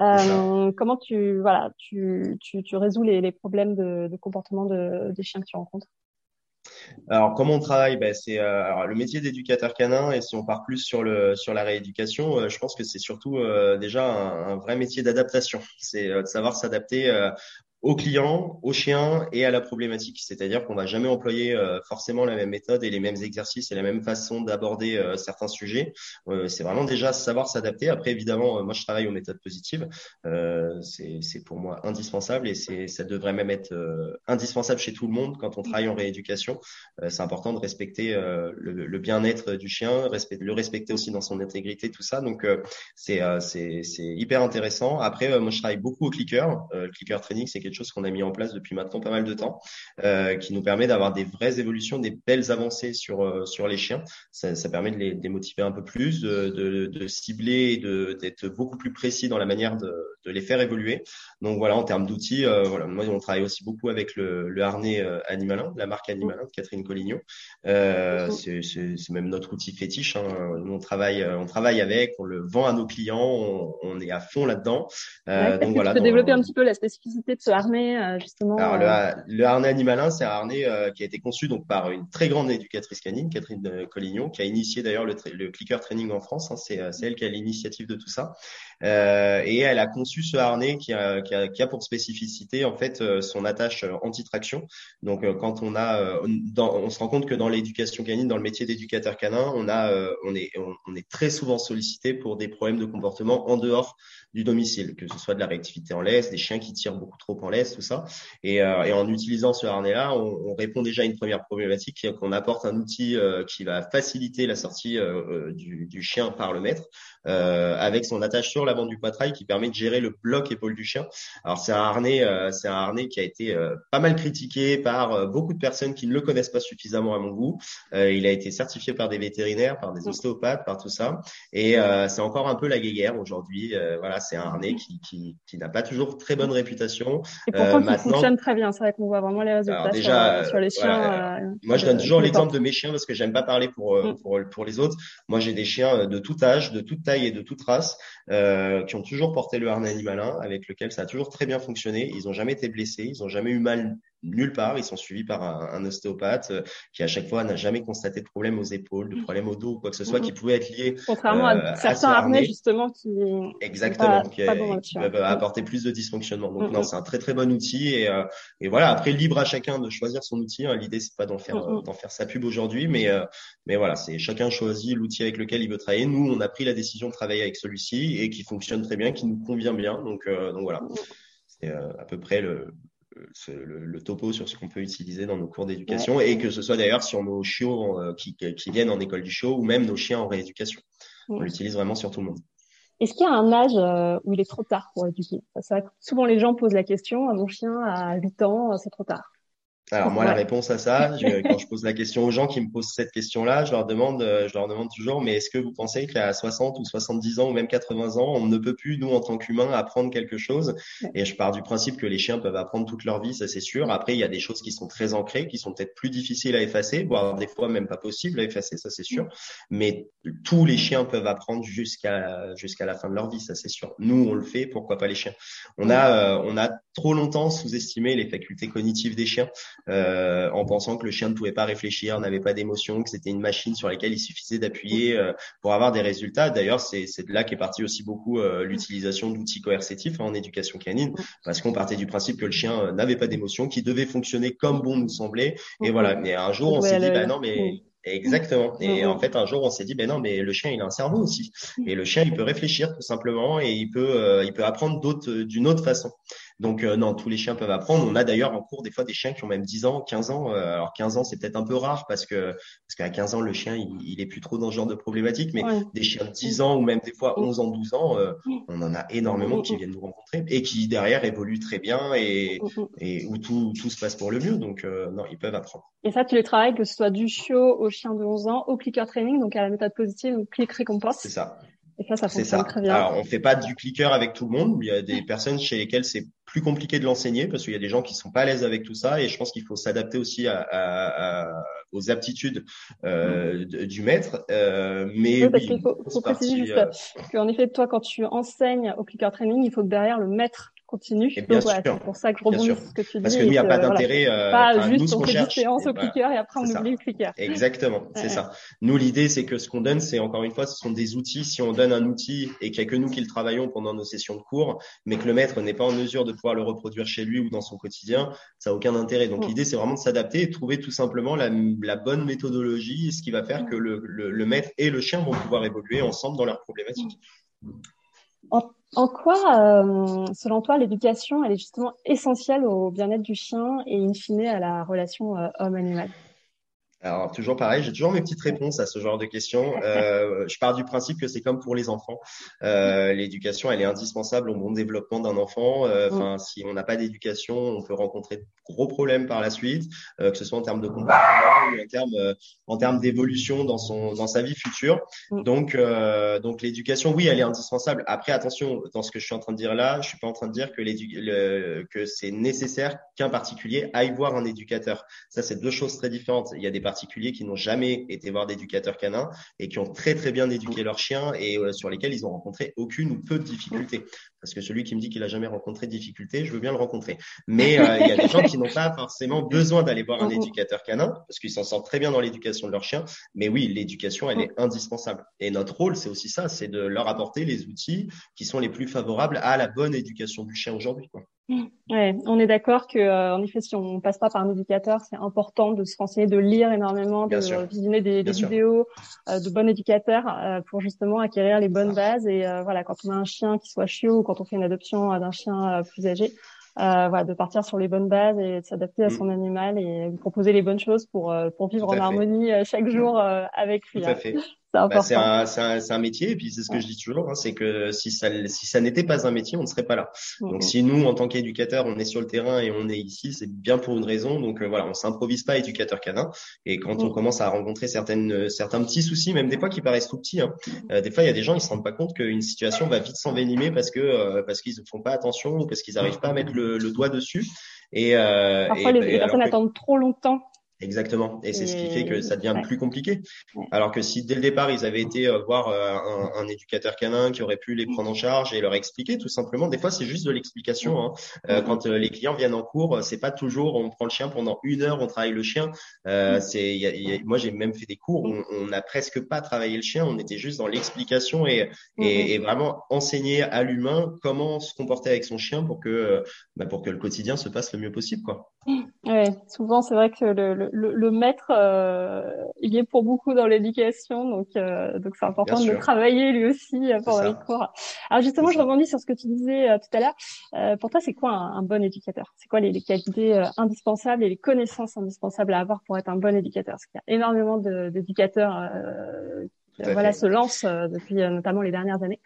Euh, comment tu, voilà, tu, tu, tu résous les, les problèmes de, de comportement de, des chiens que tu rencontres? Alors, comment on travaille? Ben, C'est euh, alors, le métier d'éducateur canin, et si on part plus sur, le, sur la rééducation, euh, je pense que c'est surtout euh, déjà un, un, vrai métier d'adaptation. C'est de savoir s'adapter au client, au chien et à la problématique. C'est-à-dire qu'on va jamais employer euh, forcément la même méthode et les mêmes exercices et la même façon d'aborder euh, certains sujets. Euh, c'est vraiment déjà savoir s'adapter. Après, évidemment, moi je travaille aux méthodes positives. c'est pour moi indispensable et ça devrait même être indispensable chez tout le monde quand on travaille en rééducation. c'est important de respecter le, le bien-être du chien, respect, le respecter aussi dans son intégrité, tout ça. Donc c'est c'est hyper intéressant. Après, moi je travaille beaucoup au clicker. le clicker training, c'est quelque chose qu'on a mis en place depuis maintenant pas mal de temps, euh, qui nous permet d'avoir des vraies évolutions, des belles avancées sur euh, sur les chiens. Ça, ça, permet de les démotiver un peu plus, de, de, de cibler d'être beaucoup plus précis dans la manière de, de, les faire évoluer. Donc voilà, en termes d'outils, euh, voilà, moi on travaille aussi beaucoup avec le, le harnais Animalin, la marque Animalin de Catherine Collignon. C'est même notre outil fétiche. Hein. Nous on travaille, on travaille avec, on le vend à nos clients, on, on est à fond là-dedans. Euh, donc voilà. Tu peux développer un petit peu la spécificité de ce harnais, euh, justement Alors, euh. le, harnais animalin, c'est un harnais euh, qui a été conçu donc par une très grande éducatrice canine, Catherine Collignon, qui a initié d'ailleurs le, le, clicker training en France. Hein, c'est elle qui a l'initiative de tout ça. Et elle a conçu ce harnais qui a, qui a, qui a pour spécificité en fait son attache anti-traction. Donc, quand on a, on se rend compte que dans l'éducation canine, dans le métier d'éducateur canin, on a, on est, on est très souvent sollicité pour des problèmes de comportement en dehors du domicile, que ce soit de la réactivité en laisse, des chiens qui tirent beaucoup trop en laisse, tout ça. Et, euh, en utilisant ce harnais-là, on, on, répond déjà à une première problématique, qu'on apporte un outil euh, qui va faciliter la sortie euh, du, du, chien par le maître, avec son attache sur l'avant du poitrail qui permet de gérer le bloc épaule du chien. Alors c'est un harnais, c'est un harnais qui a été pas mal critiqué par beaucoup de personnes qui ne le connaissent pas suffisamment à mon goût. il a été certifié par des vétérinaires, par des ostéopathes, par tout ça. Et c'est encore un peu la guéguerre aujourd'hui. voilà, c'est un harnais qui, qui, qui n'a pas toujours très bonne réputation. Et pourtant, euh, qui fonctionne très bien. C'est vrai qu'on voit vraiment les résultats déjà, sur, les chiens. Euh, moi, je donne toujours l'exemple de mes chiens parce que j'aime pas parler pour, euh, mm. pour, pour les autres. Moi, j'ai des chiens de tout âge, de toute taille et de toute race euh, qui ont toujours porté le harnais animalin avec lequel ça a toujours très bien fonctionné. Ils ont jamais été blessés, ils ont jamais eu mal nulle part. Ils sont suivis par un, un ostéopathe euh, qui à chaque fois n'a jamais constaté de problème aux épaules, de problème au dos ou quoi que ce soit qui pouvait être lié. Contrairement à euh, certains harnais justement qui exactement qui, peuvent apporter plus de dysfonctionnement. Donc non, c'est un très très bon outil et, euh, et voilà. Après libre à chacun de choisir son outil. Hein. L'idée c'est pas d'en faire d'en faire sa pub aujourd'hui, mais mais voilà, c'est chacun choisit l'outil avec lequel il veut travailler. Nous, on a pris la décision de travailler avec celui-ci et qui fonctionne très bien, qui nous convient bien. Donc donc voilà. C'est à peu près le, le, topo sur ce qu'on peut utiliser dans nos cours d'éducation et que ce soit d'ailleurs sur nos chiots euh, qui, qui, viennent en école du chiot ou même nos chiens en rééducation. On l'utilise vraiment sur tout le monde. Est-ce qu'il y a un âge euh, où il est trop tard pour éduquer? Souvent les gens posent la question, mon chien a 8 ans, c'est trop tard. Alors moi, la réponse à ça, je, [LAUGHS] quand je pose la question aux gens qui me posent cette question-là, je leur demande, euh, je leur demande toujours, mais est-ce que vous pensez qu'à 60 ou 70 ans ou même 80 ans, on ne peut plus, nous, en tant qu'humains, apprendre quelque chose? Et je pars du principe que les chiens peuvent apprendre toute leur vie, ça c'est sûr. Après, il y a des choses qui sont très ancrées, qui sont peut-être plus difficiles à effacer, voire des fois même pas possibles à effacer, ça c'est sûr. Mais tous les chiens peuvent apprendre jusqu'à jusqu'à la fin de leur vie, ça c'est sûr. Nous, on le fait, pourquoi pas les chiens? On a euh, on a trop longtemps sous-estimé les facultés cognitives des chiens euh, en pensant que le chien ne pouvait pas réfléchir, n'avait pas d'émotion, que c'était une machine sur laquelle il suffisait d'appuyer euh, pour avoir des résultats. D'ailleurs, c'est de là qu'est parti aussi beaucoup euh, l'utilisation d'outils coercitifs en éducation canine, parce qu'on partait du principe que le chien euh, n'avait pas d'émotion, qu'il devait fonctionner comme bon nous semblait. Et voilà. Mais un jour, on s'est dit, bah non, mais Exactement. Et en fait, un jour, on s'est dit, ben non, mais le chien, il a un cerveau aussi. Et le chien, il peut réfléchir tout simplement et il peut, il peut apprendre d'autres, d'une autre façon. Donc non, tous les chiens peuvent apprendre. On a d'ailleurs en cours des fois des chiens qui ont même 10 ans, 15 ans. alors 15 ans, c'est peut-être un peu rare parce que parce qu'à 15 ans, le chien, il, il, est plus trop dans ce genre de problématique. Mais des chiens de 10 ans ou même des fois 11 ans, 12 ans, on en a énormément qui viennent nous rencontrer et qui derrière évoluent très bien et, et où tout, tout se passe pour le mieux. Donc non, ils peuvent apprendre. Et ça, tu les travailles que ce soit du chiot au chien de 11 ans, au clicker training, donc à la méthode positive, donc click récompense. C'est ça. Et ça, ça fonctionne très bien. Alors, on fait pas du clicker avec tout le monde. Il y a des personnes chez lesquelles c'est plus compliqué de l'enseigner parce qu'il y a des gens qui sont pas à l'aise avec tout ça. Et je pense qu'il faut s'adapter aussi à, à, aux aptitudes euh, du maître. Euh, mais oui, parce qu'il faut, faut préciser juste euh, qu'en effet, toi, quand tu enseignes au clicker training, il faut que derrière le maître continue. Et bien Donc, voilà, c'est pour ça que je rebondis sur ce que tu dis. Parce que nous, il n'y a pas d'intérêt. Voilà. Euh, pas juste on fait du séance au clicker et après on oublie le clicker. Exactement, c'est ça. Nous, l'idée, c'est que ce qu'on donne, c'est encore une fois, ce sont des outils. Si on donne un outil et qu'il n'y a que nous qui le travaillons pendant nos sessions de cours, mais que le maître n'est pas en mesure de pouvoir le reproduire chez lui ou dans son quotidien, ça n'a aucun intérêt. Donc, l'idée, c'est vraiment de s'adapter et de trouver tout simplement la, la, bonne méthodologie, ce qui va faire que le, le, le, maître et le chien vont pouvoir évoluer ensemble dans leurs problématiques. En, quoi, euh, selon toi, l'éducation, elle est justement essentielle au bien-être du chien et in fine à la relation euh, homme-animal? Alors toujours pareil, j'ai toujours mes petites réponses à ce genre de questions. [LAUGHS] Euh, je pars du principe que c'est comme pour les enfants. Euh, l'éducation, elle est indispensable au bon développement d'un enfant. Euh, enfin, mm. si on n'a pas d'éducation, on peut rencontrer de gros problèmes par la suite, euh, que ce soit en termes de comportement ou en termes euh, en termes d'évolution dans son dans sa vie future. Mm. Donc euh, donc l'éducation, oui, elle est indispensable. Après, attention, dans ce que je suis en train de dire là, je suis pas en train de dire que le, que c'est nécessaire qu'un particulier aille voir un éducateur. Ça, c'est deux choses très différentes. Il y a des particuliers qui n'ont jamais été voir d'éducateurs canins et qui ont très très bien éduqué leur chien et euh, sur lesquels ils ont rencontré aucune ou peu de difficultés. Parce que celui qui me dit qu'il a jamais rencontré de difficultés, je veux bien le rencontrer. Mais euh, il y a des gens qui n'ont pas forcément besoin d'aller voir un [LAUGHS] éducateur canin parce qu'ils s'en sortent très bien dans l'éducation de leur chien. Mais oui, l'éducation, elle est indispensable. Et notre rôle, c'est aussi ça, c'est de leur apporter les outils qui sont les plus favorables à la bonne éducation du chien aujourd'hui. Quoi. Ouais, on est d'accord que, euh, en effet, si on passe pas par un éducateur, c'est important de se renseigner, de lire énormément, de visionner des, des vidéos euh, de bons éducateurs euh, pour justement acquérir les bonnes bases. Et euh, voilà, quand on a un chien qui soit chiot ou quand on fait une adoption d'un chien plus âgé, voilà, de partir sur les bonnes bases et de s'adapter à mm. son animal et lui proposer les bonnes choses pour pour vivre en harmonie chaque jour avec lui. Tout à fait. Bah, c'est un, un, un, métier et puis c'est ce que je dis toujours, hein, c'est que si ça, si ça n'était pas un métier, on ne serait pas là. Donc si nous, en tant qu'éducateurs, on est sur le terrain et on est ici, c'est bien pour une raison. Donc euh, voilà, on s'improvise pas éducateur canin. Et quand on commence à rencontrer certaines, certains petits soucis, même des fois qui paraissent tout petits, hein, euh, des fois il y a des gens ils se rendent pas compte qu'une situation va vite s'envenimer parce que euh, parce qu'ils ne font pas attention ou parce qu'ils n'arrivent pas à mettre le, le doigt dessus. Et, Parfois et, les, les personnes attendent trop longtemps Exactement. Et c'est ce qui fait que ça devient plus compliqué. Alors que si dès le départ ils avaient été euh, voir euh, un, un, éducateur canin qui aurait pu les prendre en charge et leur expliquer tout simplement. Des fois c'est juste de l'explication. Hein. Euh, quand les clients viennent en cours, c'est pas toujours on prend le chien pendant une heure, on travaille le chien. Euh, c'est y a, y a, moi j'ai même fait des cours où on n'a presque pas travaillé le chien. On était juste dans l'explication et, et, et, vraiment enseigner à l'humain comment se comporter avec son chien pour que bah, pour que le quotidien se passe le mieux possible quoi. Ouais, souvent c'est vrai que le le, le, maître, euh, il est pour beaucoup dans l'éducation, donc euh, donc c'est important de travailler lui aussi euh, pendant les cours. Alors justement, je rebondis sur ce que tu disais euh, tout à l'heure. Euh, pour toi, c'est quoi un, un, bon éducateur? C'est quoi les, les qualités indispensables et les connaissances indispensables à avoir pour être un bon éducateur? Parce qu'il y a énormément d'éducateurs voilà se lancent depuis notamment les dernières années.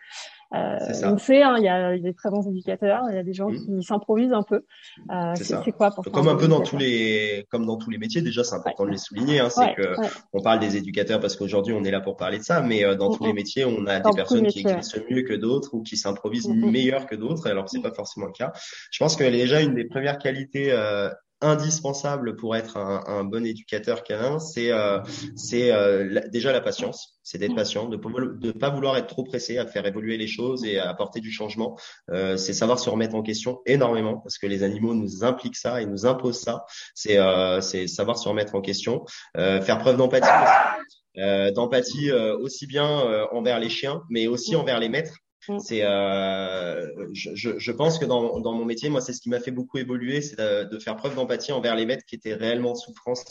Euh, on sait, hein, il y, a, des très bons éducateurs, il y a des gens mmh. qui s'improvisent un peu. Euh, c'est quoi pour Comme un peu dans tous les, comme dans tous les métiers, déjà, c'est important de les souligner. Hein, c'est que on parle des éducateurs parce qu'aujourd'hui on est là pour parler de ça, mais euh, dans mmh, tous les mmh. métiers, on a des personnes qui existent mieux que d'autres ou qui s'improvisent meilleur que d'autres. Alors c'est pas forcément le cas. Je pense que déjà une des premières qualités euh, indispensable pour être un, un bon éducateur canin, c'est euh, c'est euh, déjà la patience, c'est d'être patient, de ne pas vouloir être trop pressé à faire évoluer les choses et à apporter du changement. Euh, c'est savoir se remettre en question énormément parce que les animaux nous impliquent ça et nous imposent ça. C'est euh, c'est savoir se remettre en question, euh, faire preuve d'empathie. d'empathie aussi bien envers les chiens, mais aussi envers les maîtres. C'est, euh, je, je, pense que dans, dans mon métier, moi, c'est ce qui m'a fait beaucoup évoluer, c'est de, de, faire preuve d'empathie envers les maîtres qui étaient réellement en souffrance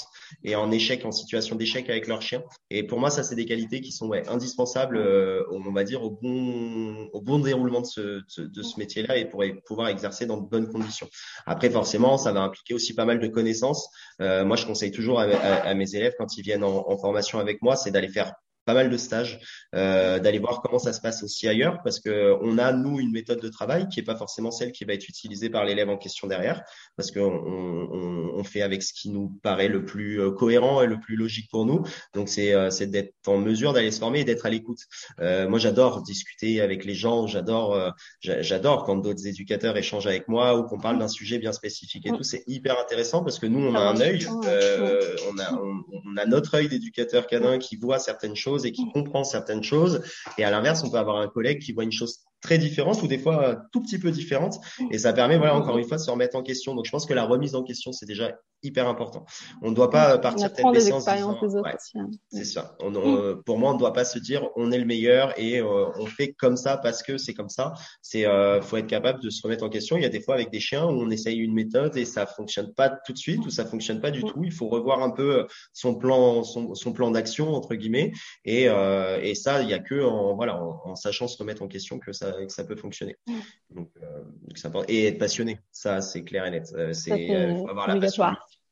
et en échec, en situation d'échec avec leurs chiens. Et pour moi, ça, c'est des qualités qui sont ouais, indispensables, euh, on va dire, au bon, au bon déroulement de ce, de ce métier-là et pour pouvoir exercer dans de bonnes conditions. Après, forcément, ça va impliquer aussi pas mal de connaissances. Euh, moi, je conseille toujours à, mes élèves quand ils viennent en, en formation avec moi, c'est d'aller faire pas mal de stages, euh, d'aller voir comment ça se passe aussi ailleurs, parce que on a nous une méthode de travail qui est pas forcément celle qui va être utilisée par l'élève en question derrière, parce qu'on on, on, fait avec ce qui nous paraît le plus euh, cohérent et le plus logique pour nous. Donc c'est euh, c'est d'être en mesure d'aller se former et d'être à l'écoute. Euh, moi j'adore discuter avec les gens, j'adore j'adore quand d'autres éducateurs échangent avec moi ou qu'on parle d'un sujet bien spécifique et tout. C'est hyper intéressant parce que nous on a un œil, on a on, on a notre œil d'éducateur canin qui voit certaines choses et qui comprend certaines choses. Et à l'inverse, on peut avoir un collègue qui voit une chose très différentes ou des fois tout petit peu différentes. Et ça permet, voilà, encore une fois, de se remettre en question. Donc, je pense que la remise en question, c'est déjà hyper important. On ne doit pas partir tête se ouais, hein. c'est ça. On, mm. pour moi, on ne doit pas se dire on est le meilleur et euh, on fait comme ça parce que c'est comme ça. C'est euh, faut être capable de se remettre en question. Il y a des fois avec des chiens où on essaye une méthode et ça fonctionne pas tout de suite ou ça fonctionne pas du tout. Il faut revoir un peu son plan, son, son plan d'action entre guillemets. Et, euh, et ça, il y a que en voilà en, en sachant se remettre en question que ça que ça peut fonctionner. Donc, euh, et être passionné, ça c'est clair et net. Euh, c'est euh, faut avoir la passion.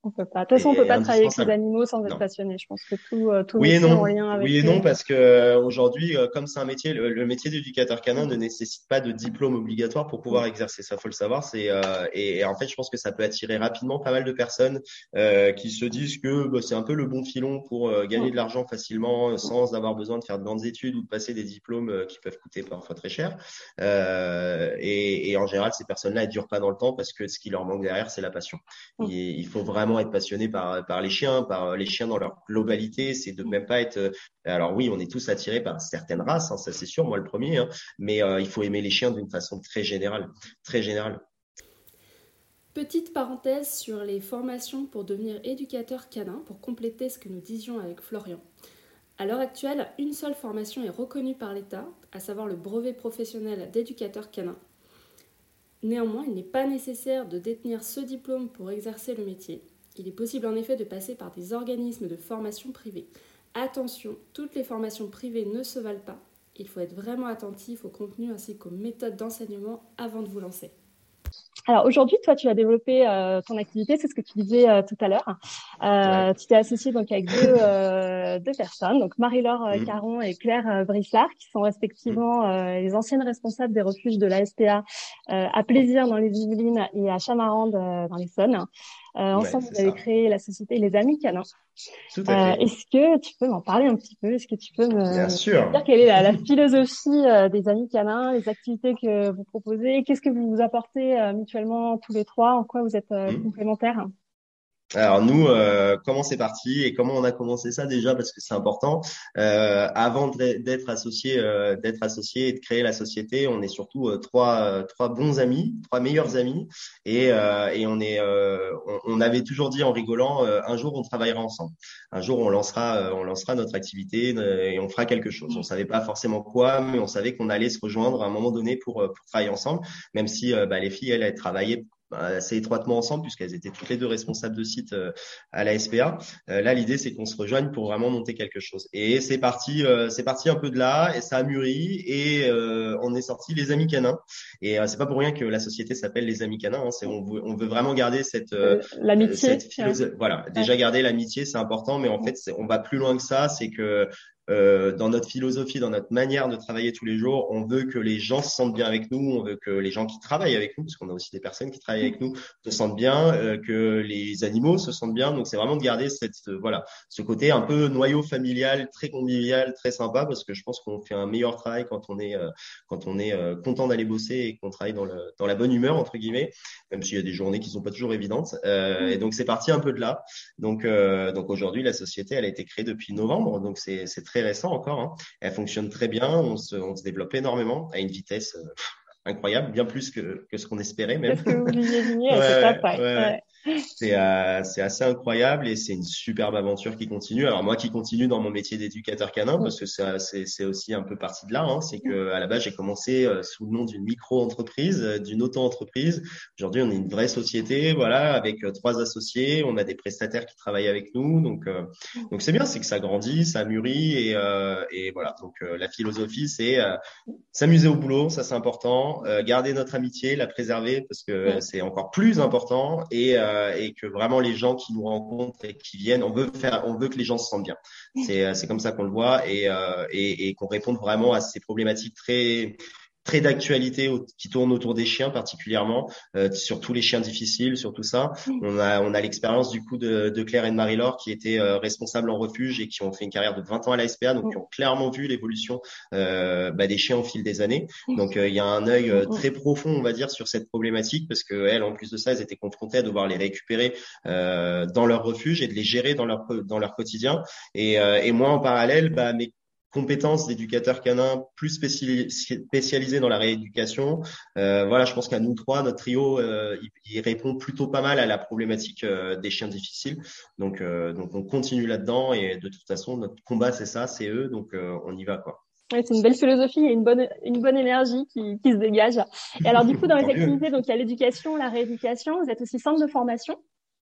On peut pas. De toute façon, on peut pas travailler avec les animaux sans être passionné. Je pense que tout, euh, tout oui et non. lien avec. Oui et non, parce que euh, aujourd'hui, euh, comme c'est un métier, le, métier d'éducateur canin ne nécessite pas de diplôme obligatoire pour pouvoir exercer. Ça, faut le savoir. C'est et, en fait, je pense que ça peut attirer rapidement pas mal de personnes qui se disent que bah, c'est un peu le bon filon pour gagner de l'argent facilement sans avoir besoin de faire de grandes études ou de passer des diplômes qui peuvent coûter parfois très cher. Et, et, en général, ces personnes-là, elles durent pas dans le temps parce que ce qui leur manque derrière, c'est la passion. il faut être passionné par, les chiens, par les chiens dans leur globalité. C'est de même pas être. Euh, alors oui, on est tous attirés par certaines races, hein, ça c'est sûr, moi le premier. Hein, mais euh, il faut aimer les chiens d'une façon très générale, très générale. Petite parenthèse sur les formations pour devenir éducateur canin, pour compléter ce que nous disions avec Florian. À l'heure actuelle, une seule formation est reconnue par l'État, à savoir le brevet professionnel d'éducateur canin. Néanmoins, il n'est pas nécessaire de détenir ce diplôme pour exercer le métier. Il est possible en effet de passer par des organismes de formation privés. Attention, toutes les formations privées ne se valent pas. Il faut être vraiment attentif au contenu ainsi qu'aux méthodes d'enseignement avant de vous lancer. Alors aujourd'hui, toi, tu as développé euh, ton activité, c'est ce que tu disais euh, tout à l'heure. Euh, Tu t'es associé donc avec deux, euh, deux personnes, donc Marie-Laure mmh. Caron et Claire Brissard, qui sont respectivement les anciennes responsables des refuges de la SPA à Plaisir dans les Yvelines et à Chamarande dans les Saônes. Euh, ensemble, vous avez créé la société Les Amis Canins. Tout à fait. Euh, est-ce que tu peux m'en parler un petit peu? Est-ce que tu peux me, dire quelle est la, philosophie euh, des Amis Canins, les activités que vous proposez? Qu'est-ce que vous vous apportez mutuellement tous les trois? En quoi vous êtes mmh. complémentaires? Alors nous, euh, comment c'est parti et comment on a commencé ça déjà parce que c'est important. Euh, avant d'être associé, euh, d'être associé et de créer la société, on est surtout euh, trois trois bons amis, trois meilleurs amis et, et on est, on, on, avait toujours dit en rigolant, un jour on travaillera ensemble. Un jour on lancera, on lancera notre activité et on fera quelque chose. On savait pas forcément quoi, mais on savait qu'on allait se rejoindre à un moment donné pour, pour travailler ensemble. Même si bah, les filles elles, elles travaillaient assez étroitement ensemble puisqu'elles étaient toutes les deux responsables de site euh, à la SPA. Euh, là, l'idée c'est qu'on se rejoigne pour vraiment monter quelque chose. Et c'est parti, euh, c'est parti un peu de là et ça a mûri et on est sorti les amis canins. Et c'est pas pour rien que la société s'appelle les amis canins. Hein. C'est on veut, on veut vraiment garder cette l'amitié. Voilà, déjà garder l'amitié, c'est important, mais en fait, on va plus loin que ça. C'est que euh, dans notre philosophie, dans notre manière de travailler tous les jours, on veut que les gens se sentent bien avec nous, on veut que les gens qui travaillent avec nous, parce qu'on a aussi des personnes qui travaillent avec nous, se sentent bien, euh, que les animaux se sentent bien. Donc c'est vraiment de garder cette euh, voilà ce côté un peu noyau familial, très convivial, très sympa, parce que je pense qu'on fait un meilleur travail quand on est quand on est content d'aller bosser et qu'on travaille dans le dans la bonne humeur entre guillemets, même s'il y a des journées qui sont pas toujours évidentes. et donc c'est parti un peu de là. Donc donc aujourd'hui la société elle a été créée depuis novembre, donc c'est c'est très récent encore. Hein. Elle fonctionne très bien, on se, on se, développe énormément à une vitesse euh, incroyable, bien plus que, que ce qu'on espérait même. Que ouais. C'est euh, c'est assez incroyable et c'est une superbe aventure qui continue. Alors moi qui continue dans mon métier d'éducateur canin parce que ça c'est c'est aussi un peu parti de là. Hein, c'est que à la base j'ai commencé euh, sous le nom d'une micro-entreprise, euh, d'une auto-entreprise. Aujourd'hui on est une vraie société, voilà, avec euh, trois associés. On a des prestataires qui travaillent avec nous, donc donc c'est bien, c'est que ça grandit, ça mûrit et et voilà. Donc la philosophie c'est s'amuser au boulot, ça c'est important. Garder notre amitié, la préserver parce que c'est encore plus important et euh, et que vraiment les gens qui nous rencontrent et qui viennent, on veut faire, on veut que les gens se sentent bien. C'est euh, c'est comme ça qu'on le voit et euh, et, et qu'on réponde vraiment à ces problématiques très très d'actualité qui tourne autour des chiens particulièrement, euh, sur tous les chiens difficiles, sur tout ça. On a on a l'expérience du coup de, de Claire et de Marie-Laure qui étaient euh, responsables en refuge et qui ont fait une carrière de 20 ans à la SPA, donc qui ont clairement vu l'évolution euh, bah, des chiens au fil des années. Donc euh, il y a un œil euh, très profond, on va dire, sur cette problématique parce que elles, en plus de ça, elles étaient confrontées à devoir les récupérer dans leur refuge et de les gérer dans leur dans leur quotidien. Et, et moi en parallèle, bah, mes compétences d'éducateur canin plus spécialisé dans la rééducation. Euh, voilà, je pense qu'à nous trois, notre trio, euh, il, répond plutôt pas mal à la problématique euh, des chiens difficiles. Donc, euh, donc on continue là-dedans et de toute façon, notre combat c'est ça, c'est eux, donc euh, on y va quoi. Ouais, c'est une belle philosophie et une bonne une bonne énergie qui, qui se dégage. Et alors du coup, dans [LAUGHS] les activités, donc il y a l'éducation, la rééducation. Vous êtes aussi centre de formation.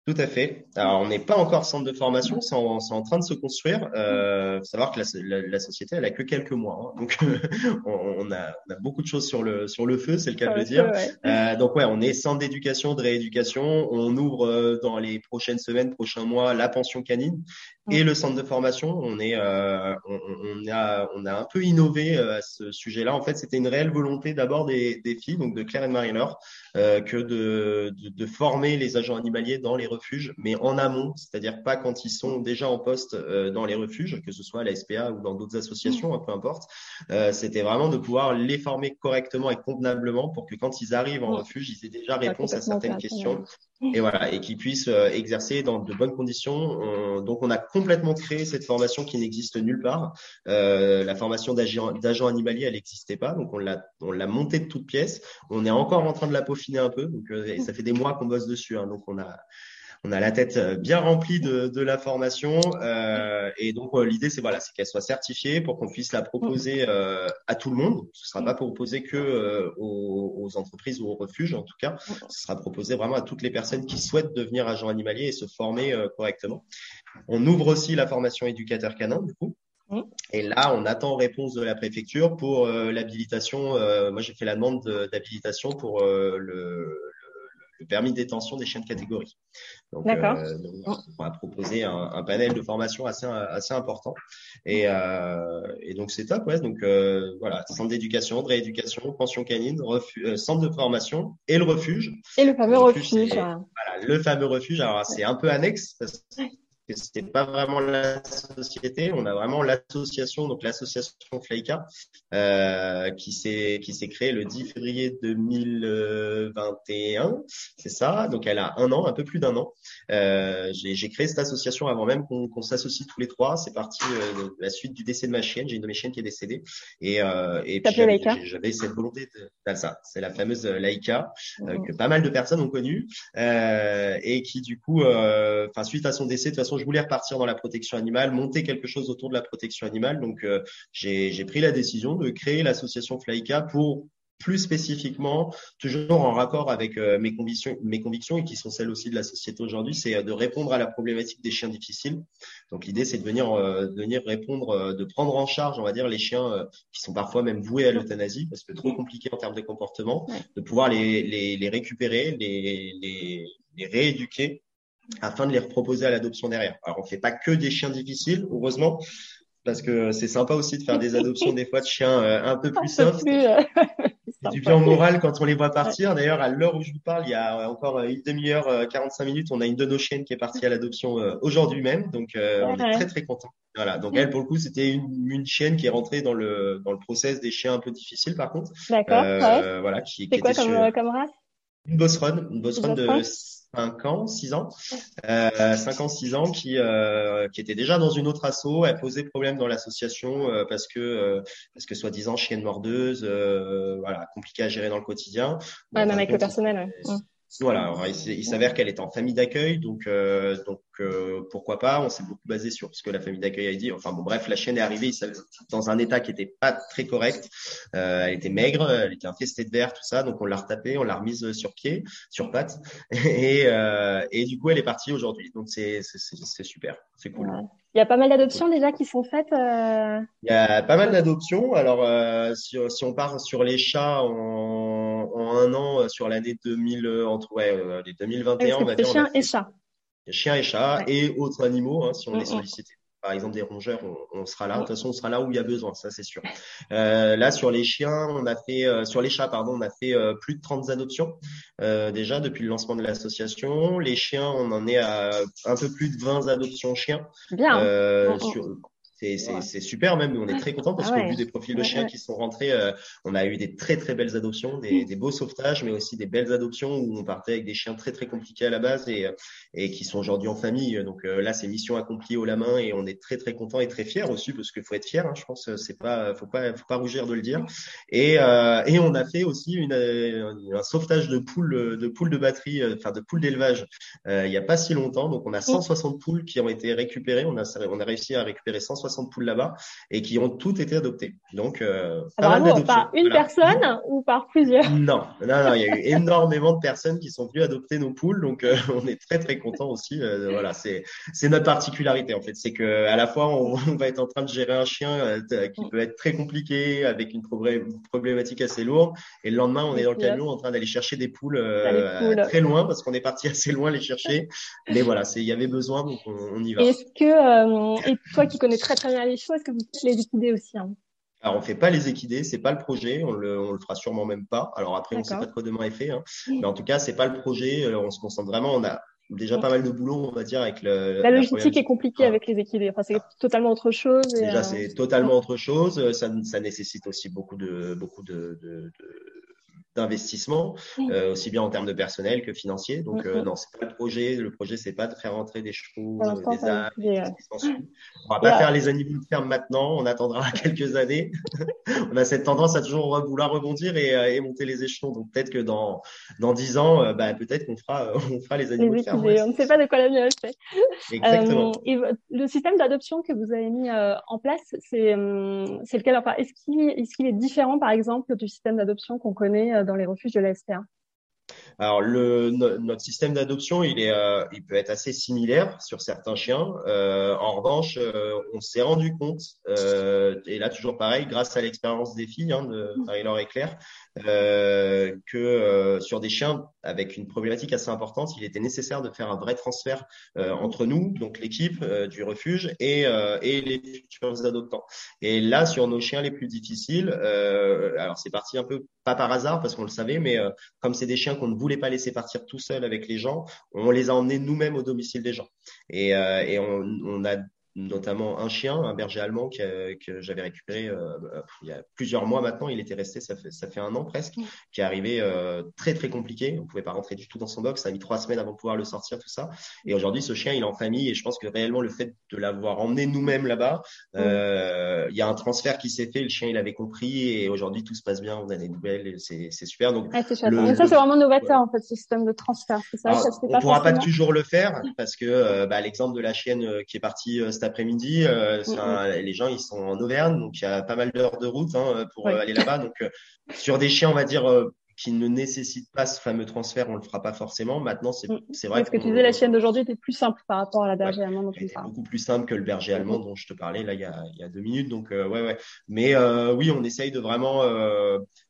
Tout à fait. Alors, on n'est pas encore centre de formation, c'est en, en, train de se construire. Euh, faut savoir que la, la, société, elle a que quelques mois, hein. donc [LAUGHS] on, on, a, on, a, beaucoup de choses sur le sur le feu, c'est le cas de le dire. Euh, donc ouais, on est centre d'éducation, de rééducation. On ouvre euh, dans les prochaines semaines, prochains mois, la pension canine et le centre de formation. On est, euh, on, on, a, on a un peu innové euh, à ce sujet-là. En fait, c'était une réelle volonté d'abord des, des filles, donc de Claire et Marie-Laure, euh, que de, de, de, former les agents animaliers dans les refuges, mais en amont, c'est-à-dire pas quand ils sont déjà en poste euh, dans les refuges, que ce soit à la SPA ou dans d'autres associations, hein, peu importe. Euh, C'était vraiment de pouvoir les former correctement et convenablement pour que quand ils arrivent en refuge, ils aient déjà réponse à certaines questions et voilà et qu'ils puissent exercer dans de bonnes conditions. donc on a complètement créé cette formation qui n'existe nulle part. Euh, la formation d'agent animalier, elle n'existait pas, donc on l'a on l'a montée de toutes pièces. On est encore en train de la peaufiner un peu, donc euh, ça fait des mois qu'on bosse dessus. Hein, donc on a on a la tête euh, bien remplie de, de la formation euh, et donc euh, l'idée c'est voilà c'est qu'elle soit certifiée pour qu'on puisse la proposer euh, à tout le monde. Ce sera pas proposé que euh, aux, aux, entreprises ou aux refuges en tout cas. Ce sera proposé vraiment à toutes les personnes qui souhaitent devenir agent animalier et se former correctement. On ouvre aussi la formation éducateur canin du coup. Et là, on attend réponse de la préfecture pour l'habilitation. moi, j'ai fait la demande d'habilitation pour le, le permis de détention des chiens de catégorie. Donc, euh, on va proposer un, un, panel de formation assez assez important. Et, euh, et donc c'est top, ouais. Donc euh, voilà, centre d'éducation, de rééducation, pension canine, centre de formation et le refuge. Et le fameux refuge. refuge voilà, le fameux refuge. Alors c'est un peu annexe parce c'était pas vraiment la société, on a vraiment l'association, donc l'association Fleika, euh, qui s'est qui s'est créée le 10 février 2021, c'est ça. Donc elle a un an, un peu plus d'un an. Euh, j'ai créé cette association avant même qu'on s'associe tous les trois. C'est parti euh, de la suite du décès de ma chienne. J'ai une de mes chiennes qui est décédée et et puis j'avais cette volonté de ça. C'est la fameuse Laika euh, que pas mal de personnes ont connue et qui du coup, enfin suite à son décès, de toute façon je voulais repartir dans la protection animale, monter quelque chose autour de la protection animale. Donc, euh, j'ai pris la décision de créer l'association Flyka pour plus spécifiquement, toujours en rapport avec euh, mes convictions, mes convictions et qui sont celles aussi de la société aujourd'hui, c'est euh, de répondre à la problématique des chiens difficiles. Donc l'idée, c'est de venir, de venir répondre, de prendre en charge, on va dire, les chiens qui sont parfois même voués à l'euthanasie parce que trop compliqués en termes de comportement, de pouvoir les, les, les récupérer, les, les, les rééduquer afin de les reproposer à l'adoption derrière. Alors on fait pas que des chiens difficiles, heureusement, parce que c'est sympa aussi de faire des adoptions des fois de chiens euh, un peu plus soft. Euh, [LAUGHS] du bien au moral quand on les voit partir. D'ailleurs, à l'heure où je vous parle, il y a encore une demi-heure, 45 minutes, on a une de nos chiennes qui est partie à l'adoption euh, aujourd'hui même. Donc, on est très très content. Voilà. Donc elle, pour le coup, c'était une, une, chienne qui est rentrée dans le dans le process des chiens un peu difficiles, par contre. D'accord. Euh, Voilà. Qui, qui quoi comme, comme race? Une Bosseron, une Bosseron de 5 ans, 6 ans, euh, 5 ans, 6 ans, qui euh, qui était déjà dans une autre asso. Elle posait problème dans l'association euh, parce que euh, parce que soi-disant chienne mordeuse, euh, voilà, compliqué à gérer dans le quotidien. Ouais, même avec le personnel. Ouais. Voilà, il, il s'avère qu'elle est en famille d'accueil, donc euh, donc euh, pourquoi pas On s'est beaucoup basé sur ce que la famille d'accueil a dit. Enfin bon, bref, la chienne est arrivée dans un état qui était pas très correct. Euh, elle était maigre, elle était infestée de verre, tout ça, donc on l'a retapée, on l'a remise sur pied, sur pattes, [LAUGHS] et et du coup elle est partie aujourd'hui. Donc c'est c'est super, c'est cool. Il y a pas mal d'adoptions déjà qui sont faites. Il y a pas mal d'adoptions. Alors si, si on part sur les chats en, en un an sur l'année 2000 entre ouais, euh, 2021, on va dire. Chiens et chats chiens et chats ouais. et autres animaux, hein, si on mm -hmm. est sollicité. Par exemple, des rongeurs, on, on sera là. De toute façon, on sera là où il y a besoin, ça c'est sûr. Euh, là, sur les chiens, on a fait, euh, sur les chats, pardon, on a fait euh, plus de 30 adoptions euh, déjà depuis le lancement de l'association. Les chiens, on en est à un peu plus de 20 adoptions chiens. Bien. Euh, sur, c'est ouais. super même. On est très content parce ah ouais. qu'au vu des profils de chiens qui sont rentrés, euh, on a eu des très très belles adoptions, des, des, beaux sauvetages, mais aussi des belles adoptions où on partait avec des chiens très très compliqués à la base et, et qui sont aujourd'hui en famille. Donc euh, là, c'est mission accomplie haut la main et on est très très content et très fier aussi parce qu'il faut être fier. Hein, je pense c'est pas, faut pas, faut pas rougir de le dire. Et euh, et on a fait aussi une, un sauvetage de poules de poules de batterie, enfin de poules d'élevage il y a pas si longtemps. Donc on a 160 poules qui ont été récupérées. On a on a réussi à récupérer 160 60 poules là-bas et qui ont toutes été adoptées. Donc, euh, pas Bravo, par une voilà. personne ou par plusieurs? Non, non, non, il y a eu énormément de personnes qui sont venues adopter nos poules, donc euh, on est très très content aussi. Euh, voilà, c'est c'est notre particularité en fait, c'est que à la fois on, on, va être en train de gérer un chien euh, qui peut être très compliqué avec une problématique assez lourde, et le lendemain on est dans le camion en train d'aller chercher des poules, euh, poules, très loin parce qu'on est parti assez loin les chercher. Mais voilà, c'est il y avait besoin donc on, on y va. Est-ce que et toi qui connais très les choses, est-ce que vous faites les équidés aussi hein alors on fait pas les équidés, c'est pas le projet, on le, on le fera sûrement même pas. Alors après on sait pas de quoi demain est fait, hein. mais en tout cas c'est pas le projet. Euh, on se concentre vraiment, on a déjà pas mal de boulot, on va dire, avec le. La, la logistique est compliquée avec les équidés. Enfin, c'est totalement autre chose. Et déjà, euh... c'est totalement autre chose. Ça, ça nécessite aussi beaucoup de, beaucoup de, de, de d'investissement, euh, aussi bien en termes de personnel que financier. Donc euh, non, c'est pas le projet. Le projet, c'est pas de faire rentrer des chevaux, euh, des ânes, des On va pas faire les animaux de ferme maintenant. On attendra [LAUGHS] quelques années. [LAUGHS] on a cette tendance à toujours vouloir rebondir et, et monter les échelons. Donc peut-être que dans dans dix ans, bah, peut-être qu'on fera on fera les animaux les de ferme. Ouais, on ne sait pas de quoi l'avenir est fait. [LAUGHS] Exactement. et le système d'adoption que vous avez mis en place, c'est c'est lequel? Enfin, est-ce qu'il est-ce qu'il est différent, par exemple, du système d'adoption qu'on connaît dans les refuges de la alors notre système d'adoption, il est, euh, il peut être assez similaire sur certains chiens. Euh, en revanche, euh, on s'est rendu compte, et là toujours pareil, grâce à l'expérience des filles hein, de Marie-Laure et Claire, que sur des chiens avec une problématique assez importante, il était nécessaire de faire un vrai transfert entre nous, donc l'équipe du refuge et, et les futurs adoptants. Et là, sur nos chiens les plus difficiles, alors c'est parti un peu pas par hasard parce qu'on le savait, mais comme c'est des chiens qu'on ne voulait pas laisser partir tout seul avec les gens, on les a emmenés nous-mêmes au domicile des gens. Et, on, on a notamment un chien, un berger allemand que, que j'avais récupéré euh, il y a plusieurs mois maintenant. Il était resté, ça fait, ça fait un an presque, qui est arrivé euh, très très compliqué. On pouvait pas rentrer du tout dans son box. Ça a mis trois semaines avant de pouvoir le sortir, tout ça. Et aujourd'hui, ce chien, il est en famille et je pense que réellement le fait de l'avoir emmené nous-mêmes là-bas, euh, il y a un transfert qui s'est fait. Le chien, il avait compris et aujourd'hui tout se passe bien. On a des nouvelles, c'est super. Donc c'est le, ça, c'est vraiment novateur ouais. en fait, ce système de transfert. Ça, Alors, ça on ne pourra pas toujours le faire parce que bah, l'exemple de la chienne qui est partie cet après-midi. Euh, un, les gens, ils sont en Auvergne, donc il y a pas mal d'heures de route hein, pour oui. aller là-bas. Donc, euh, sur des chiens, on va dire, euh, qui ne nécessitent pas ce fameux transfert, on le fera pas forcément. Maintenant, c'est c'est vrai. Parce que tu disais, la chienne d'aujourd'hui était plus simple par rapport à la berger ouais, allemande parles. Beaucoup plus simple que le berger allemand dont je te parlais là il y a, il y a deux minutes. Donc, ouais, ouais. Mais oui, on essaye de vraiment.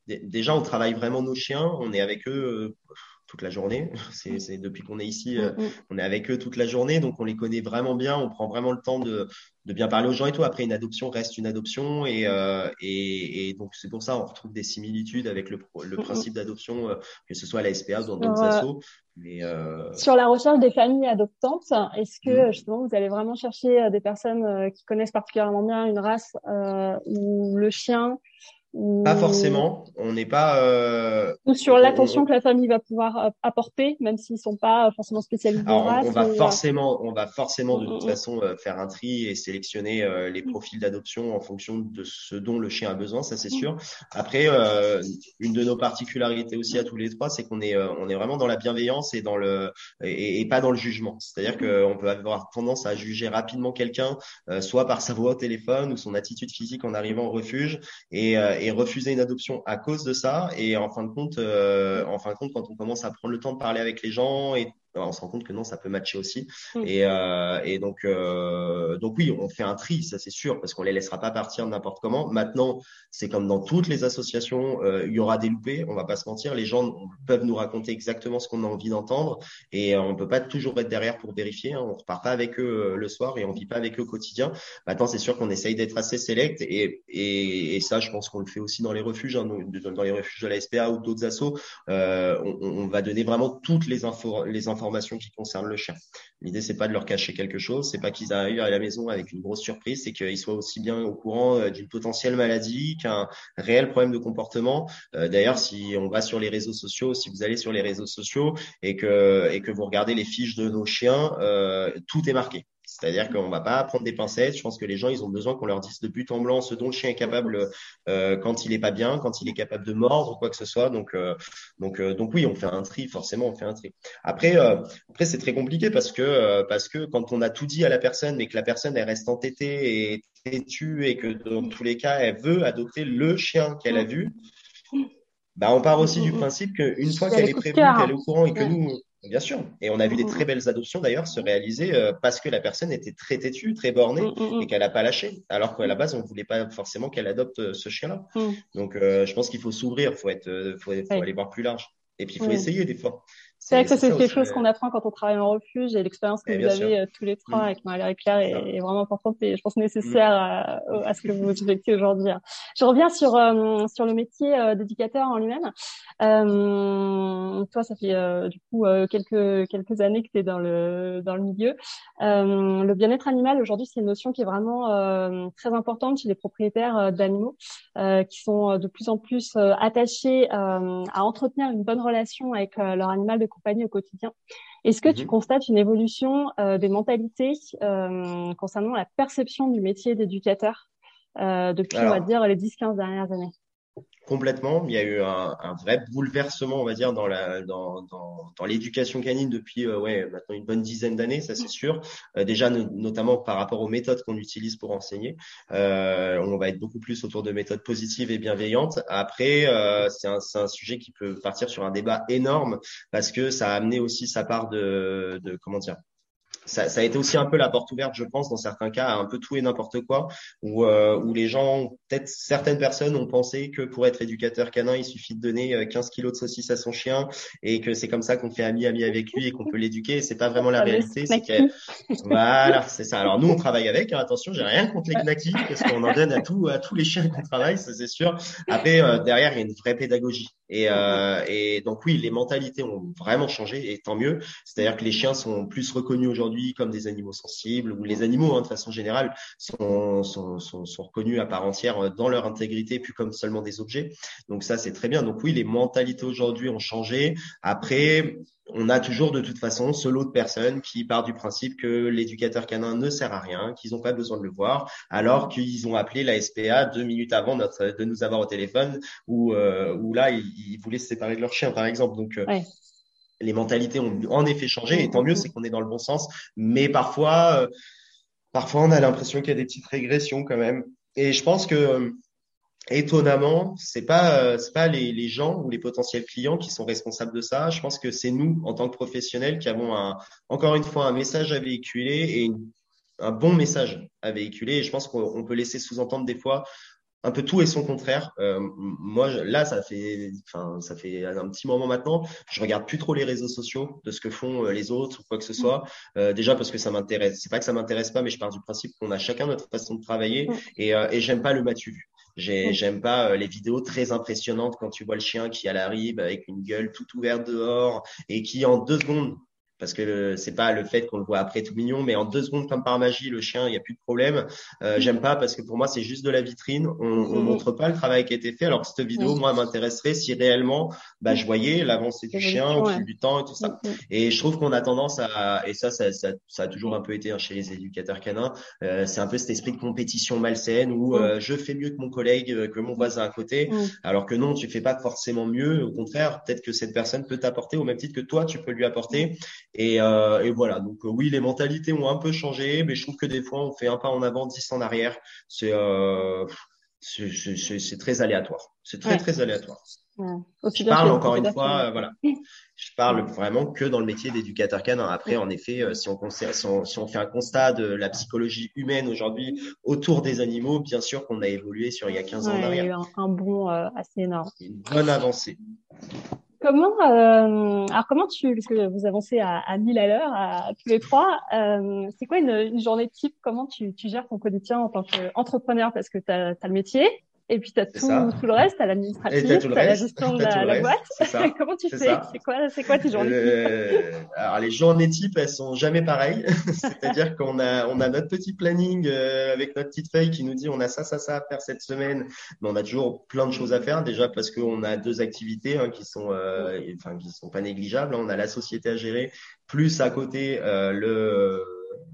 déjà, on travaille vraiment nos chiens. On est avec eux toute la journée. [LAUGHS] C'est depuis qu'on est ici, euh, on est avec eux toute la journée, donc on les connaît vraiment bien. On prend vraiment le temps de, de bien parler aux gens et tout. Après, une adoption reste une adoption et, euh, et, et, donc c'est pour ça on retrouve des similitudes avec le, le principe d'adoption, euh, que ce soit à la SPA ou dans d'autres assos. Mais. Sur la recherche des familles adoptantes, est-ce que mmh. justement vous allez vraiment chercher des personnes qui connaissent particulièrement bien une race où le chien Pas forcément. On n'est pas. Euh, ou sur l'attention que la famille va pouvoir euh, apporter, même s'ils sont pas forcément spécialisés. Alors, on, va forcément, on va forcément de toute façon euh, faire un tri et sélectionner les profils d'adoption en fonction de ce dont le chien a besoin, ça c'est sûr. Après, une de nos particularités aussi à tous les trois, c'est qu'on est, on est vraiment dans la bienveillance et dans le et, et pas dans le jugement. C'est-à-dire qu'on peut avoir tendance à juger rapidement quelqu'un, soit par sa voix au téléphone ou son attitude physique en arrivant au refuge, et et refuser une adoption à cause de ça. Et en fin de compte, euh, en fin de compte, quand on commence à prendre le temps de parler avec les gens et on se rend compte que non, ça peut matcher aussi. Mm. Et, euh, et donc, euh, donc oui, on fait un tri, ça c'est sûr, parce qu'on les laissera pas partir n'importe comment. Maintenant, c'est comme dans toutes les associations, euh, il y aura des loupés, on va pas se mentir. Les gens peuvent nous raconter exactement ce qu'on a envie d'entendre, et on peut pas toujours être derrière pour vérifier. Hein. On repart pas avec eux le soir et on vit pas avec eux au quotidien. Maintenant, c'est sûr qu'on essaye d'être assez sélect, et, et, et, ça, je pense qu'on le fait aussi dans les refuges, hein, dans les refuges de la SPA ou d'autres assos. Euh, on, on, va donner vraiment toutes les infos, les infos qui le chien. L'idée, c'est pas de leur cacher quelque chose, c'est pas qu'ils arrivent à la maison avec une grosse surprise, c'est qu'ils soient aussi bien au courant euh, d'une potentielle maladie qu'un réel problème de comportement. Euh, d'ailleurs, si on va sur les réseaux sociaux, si vous allez sur les réseaux sociaux et que et que vous regardez les fiches de nos chiens, euh, tout est marqué. C'est-à-dire qu'on va pas prendre des pincettes. Je pense que les gens, ils ont besoin qu'on leur dise de but en blanc ce dont le chien est capable euh, quand il est pas bien, quand il est capable de mordre ou quoi que ce soit. Donc, euh, donc, euh, donc oui, on fait un tri. Forcément, on fait un tri. Après, après, c'est très compliqué parce que parce que quand on a tout dit à la personne, mais que la personne elle reste entêtée et têtue et que dans tous les cas, elle veut adopter le chien qu'elle a vu. Bah, on part aussi du principe qu'une fois qu'elle est prévenue, qu'elle est au courant et que nous, Bien sûr. Et on a vu des très belles adoptions d'ailleurs se réaliser euh, parce que la personne était très têtue, très bornée mm, mm, mm. et qu'elle n'a pas lâché. Alors qu'à la base, on voulait pas forcément qu'elle adopte euh, ce chien-là. Donc, euh, je pense qu'il faut s'ouvrir, faut être, faut, faut aller voir plus large. Et puis, il faut essayer des fois. C'est vrai que ça, c'est quelque chose qu'on apprend quand on travaille en refuge et l'expérience que vous avez euh, tous les trois mm. avec Marie Claire est, vraiment importante et je pense nécessaire mm. à, à, ce que vous effectuez aujourd'hui. Je reviens sur euh, sur le métier euh, d'éducateur en lui-même. Euh, toi, ça fait du coup quelques quelques années que tu es dans le dans le milieu. le bien-être animal aujourd'hui, c'est une notion qui est vraiment très importante chez les propriétaires d'animaux qui sont de plus en plus attachés à entretenir une bonne relation avec leur animal de compagnie au quotidien. Est-ce que tu mhm. constates une évolution euh, des mentalités euh, concernant la perception du métier d'éducateur euh, depuis, on va dire, les 10-15 dernières années? Complètement. Il y a eu un, vrai bouleversement, on va dire, dans l'éducation canine depuis euh, ouais maintenant une bonne dizaine d'années, ça c'est sûr. Euh, déjà notamment par rapport aux méthodes qu'on utilise pour enseigner, euh, on va être beaucoup plus autour de méthodes positives et bienveillantes. Après, c'est un, un sujet qui peut partir sur un débat énorme parce que ça a amené aussi sa part de, de comment dire ça, ça, a été aussi un peu la porte ouverte, je pense, dans certains cas, à un peu tout et n'importe quoi, où, euh, où les gens, peut-être certaines personnes ont pensé que pour être éducateur canin, il suffit de donner 15 euh, kilos de saucisses à son chien et que c'est comme ça qu'on fait ami-ami avec lui et qu'on peut l'éduquer. C'est pas vraiment la réalité. C'est voilà, c'est ça. Alors nous, on travaille avec. Hein, attention, j'ai rien contre les knackis parce qu'on en donne à tout, à tous les chiens qu'on travaille, ça c'est sûr. Après, euh, derrière, il y a une vraie pédagogie. Et, euh, et donc oui, les mentalités ont vraiment changé et tant mieux. C'est-à-dire que les chiens sont plus reconnus aujourd'hui comme des animaux sensibles ou les animaux hein, de façon générale sont, sont, sont, sont, reconnus à part entière dans leur intégrité plus comme seulement des objets. Donc ça c'est très bien. Donc oui, les mentalités aujourd'hui ont changé. Après, on a toujours de toute façon ce lot de personnes qui part du principe que l'éducateur canin ne sert à rien, qu'ils n'ont pas besoin de le voir, alors qu'ils ont appelé la SPA deux minutes avant notre, de nous avoir au téléphone, ou euh, où là ils, voulaient se séparer de leur chien par exemple. Donc euh, les mentalités ont en effet changé, et tant mieux, c'est qu'on est dans le bon sens. Mais parfois, euh, parfois on a l'impression qu'il y a des petites régressions quand même. Et je pense que étonnamment, c'est pas euh, c'est pas les, les, gens ou les potentiels clients qui sont responsables de ça. Je pense que c'est nous en tant que professionnels qui avons un, encore une fois un message à véhiculer et un bon message à véhiculer. Et je pense qu'on peut laisser sous-entendre des fois un peu tout et son contraire. Euh, moi, là, ça fait, enfin, ça fait un petit moment maintenant. Je regarde plus trop les réseaux sociaux de ce que font euh, les autres ou quoi que ce soit. Euh, déjà parce que ça m'intéresse. C'est pas que ça m'intéresse pas, mais je pars du principe qu'on a chacun notre façon de travailler et, euh, et j'aime pas le matu vu. J'aime pas les vidéos très impressionnantes quand tu vois le chien qui à la rive avec une gueule toute ouverte dehors et qui en deux secondes parce que c'est pas le fait qu'on le voit après tout mignon, mais en deux secondes comme par magie, le chien, il y a plus de problème. Euh, J'aime pas parce que pour moi c'est juste de la vitrine. On, on mhm. montre pas le travail qui a été fait. Alors que cette vidéo, moi, m'intéresserait si réellement, bah, je voyais l'avancée du chien au fil du temps et tout ça. Et je trouve qu'on a tendance à, et ça, ça, ça, ça a toujours un peu été hein, chez les éducateurs canins, euh, c'est un peu cet esprit de compétition malsaine où euh, je fais mieux que mon collègue, euh, que mon voisin à côté, alors que non, tu fais pas forcément mieux. Au contraire, peut-être que cette personne peut t'apporter au même titre que toi, tu peux lui apporter. Et, euh, et voilà. Donc oui, les mentalités ont un peu changé, mais je trouve que des fois on fait un pas en avant, dix en arrière. C'est euh, c'est très aléatoire. C'est très très aléatoire. Je parle encore une fois, euh, voilà. Je parle vraiment que dans le métier d'éducateur canin. Après, en effet, euh, si on, si, on, si on fait un constat de la psychologie humaine aujourd'hui autour des animaux, bien sûr qu'on a évolué sur il y a 15 ans en arrière. Il y a eu un, bond euh, assez énorme. Une bonne avancée. Comment, euh, alors comment tu, parce que vous avancez à, à 1000 à l'heure, à, tous les trois, euh, c'est quoi une, une, journée type? Comment tu, tu gères ton quotidien en tant qu'entrepreneur? Parce que tu as, le métier, et puis, tu as tout, tout, le reste, tu as l'administratif, tu as la gestion de la, la boîte. [LAUGHS] Comment tu fais C'est quoi, c'est quoi tes journées euh, Alors, les journées types, elles sont jamais pareilles. [LAUGHS] C'est-à-dire qu'on a, on a notre petit planning euh, avec notre petite feuille qui nous dit on a ça, ça, ça à faire cette semaine. Mais on a toujours plein de choses à faire. Déjà parce qu'on a deux activités hein, qui sont, euh, enfin, qui sont pas négligeables. On a la société à gérer, plus à côté euh,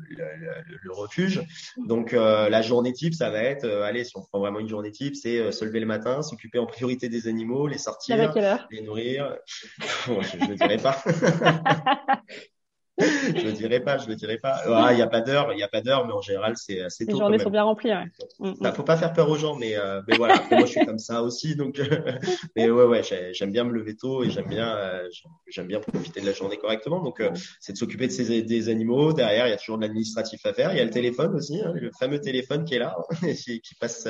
le le, refuge. Donc euh, la journée type, ça va être, euh, allez, si on prend vraiment une journée type, c'est euh, se lever le matin, s'occuper en priorité des animaux, les sortir, les nourrir. [LAUGHS] je ne dirais pas. [LAUGHS] je le dirais pas, je le dirais pas. Ah, il n'y a pas d'heure, il y a pas d'heure, mais en général, c'est assez tôt. Les journées sont bien remplies, ouais. Mm, mm. faut pas faire peur aux gens, mais, euh, mais voilà. moi, je suis comme ça aussi, donc. mais ouais, ouais, j'aime bien me lever tôt et j'aime bien, euh, j'aime bien profiter de la journée correctement. Donc, euh, c'est de s'occuper de ces des animaux. Derrière, il y a toujours de l'administratif à faire. Il y a le téléphone aussi, hein, le fameux téléphone qui est là, [LAUGHS] qui passe,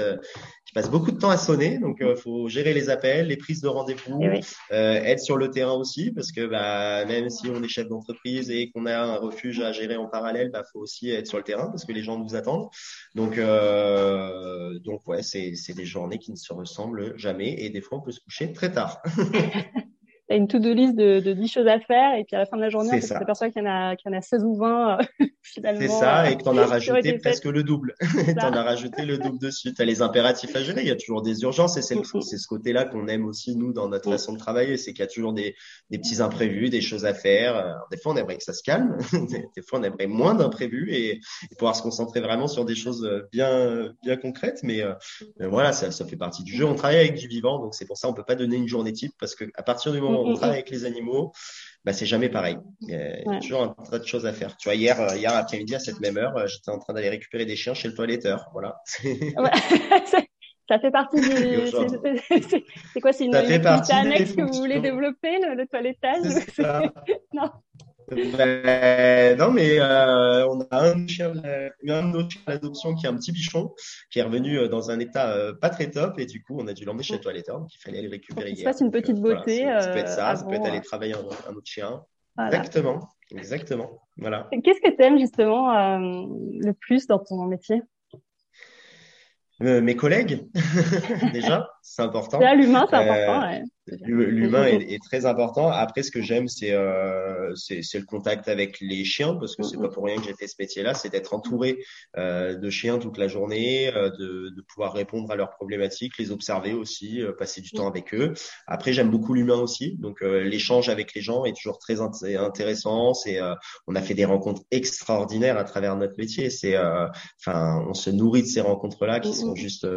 qui passe beaucoup de temps à sonner. Donc, faut gérer les appels, les prises de rendez-vous, eh être sur le terrain aussi, parce que bah, même si on est chef d'entreprise et on a un refuge à gérer en parallèle, bah faut aussi être sur le terrain parce que les gens nous attendent. Donc euh, donc ouais, c'est c'est des journées qui ne se ressemblent jamais et des fois on peut se coucher très tard. [LAUGHS] tu as une to-do list de, de 10 choses à faire et puis à la fin de la journée, on s'aperçoit qu'il y en a qu'il y en a 16 ou 20 euh, [LAUGHS] finalement. C'est ça et que tu en as [LAUGHS] rajouté presque le double. tu [LAUGHS] en as rajouté le double dessus. Tu as les impératifs à gérer, il y a toujours des urgences et c'est c'est ce côté-là qu'on aime aussi nous dans notre façon de travailler, c'est qu'il y a toujours des des petits imprévus, des choses à faire. des fois on aimerait que ça se calme, des fois on aimerait moins d'imprévus et, et, pouvoir se concentrer vraiment sur des choses bien bien concrètes mais, euh, mais voilà, ça, ça fait partie du jeu. On travaille avec du vivant donc c'est pour ça on peut pas donner une journée type parce que à partir du moment on travaille avec les animaux, bah, c'est jamais pareil. Il y a toujours un tas de choses à faire. Tu vois, hier, euh, hier après-midi, à cette même heure, euh, j'étais en train d'aller récupérer des chiens chez le toiletteur. Voilà. [LAUGHS] [LAUGHS] ça fait partie du. C'est quoi C'est une, une petite annexe que vous voulez développer, le, le toilettage [LAUGHS] Non. Ben, non, mais euh, on a un chien, un autre chien d'adoption qui est un petit bichon, qui est revenu euh, dans un état euh, pas très top, et du coup, on a dû l'emmener chez le toiletteur, donc il fallait aller le récupérer hier. Ça, une petite beauté. ça, peut être ça, ça peut être aller travailler un, un autre chien. Exactement, exactement. Voilà. Qu'est-ce que tu aimes justement le plus dans ton métier? Mes collègues, [LAUGHS] déjà, c'est important. L'humain, c'est important. Ouais. L'humain est, est, très important. Après, ce que j'aime, c'est euh, c'est le contact avec les chiens, parce que c'est pas pour rien que j'ai fait ce métier-là, c'est d'être entouré euh, de chiens toute la journée, euh, de, de, pouvoir répondre à leurs problématiques, les observer aussi, euh, passer du temps avec eux. Après, j'aime beaucoup l'humain aussi, donc euh, l'échange avec les gens est toujours très intéressant. C'est on a fait des rencontres extraordinaires à travers notre métier. C'est enfin, on se nourrit de ces rencontres-là qui sont juste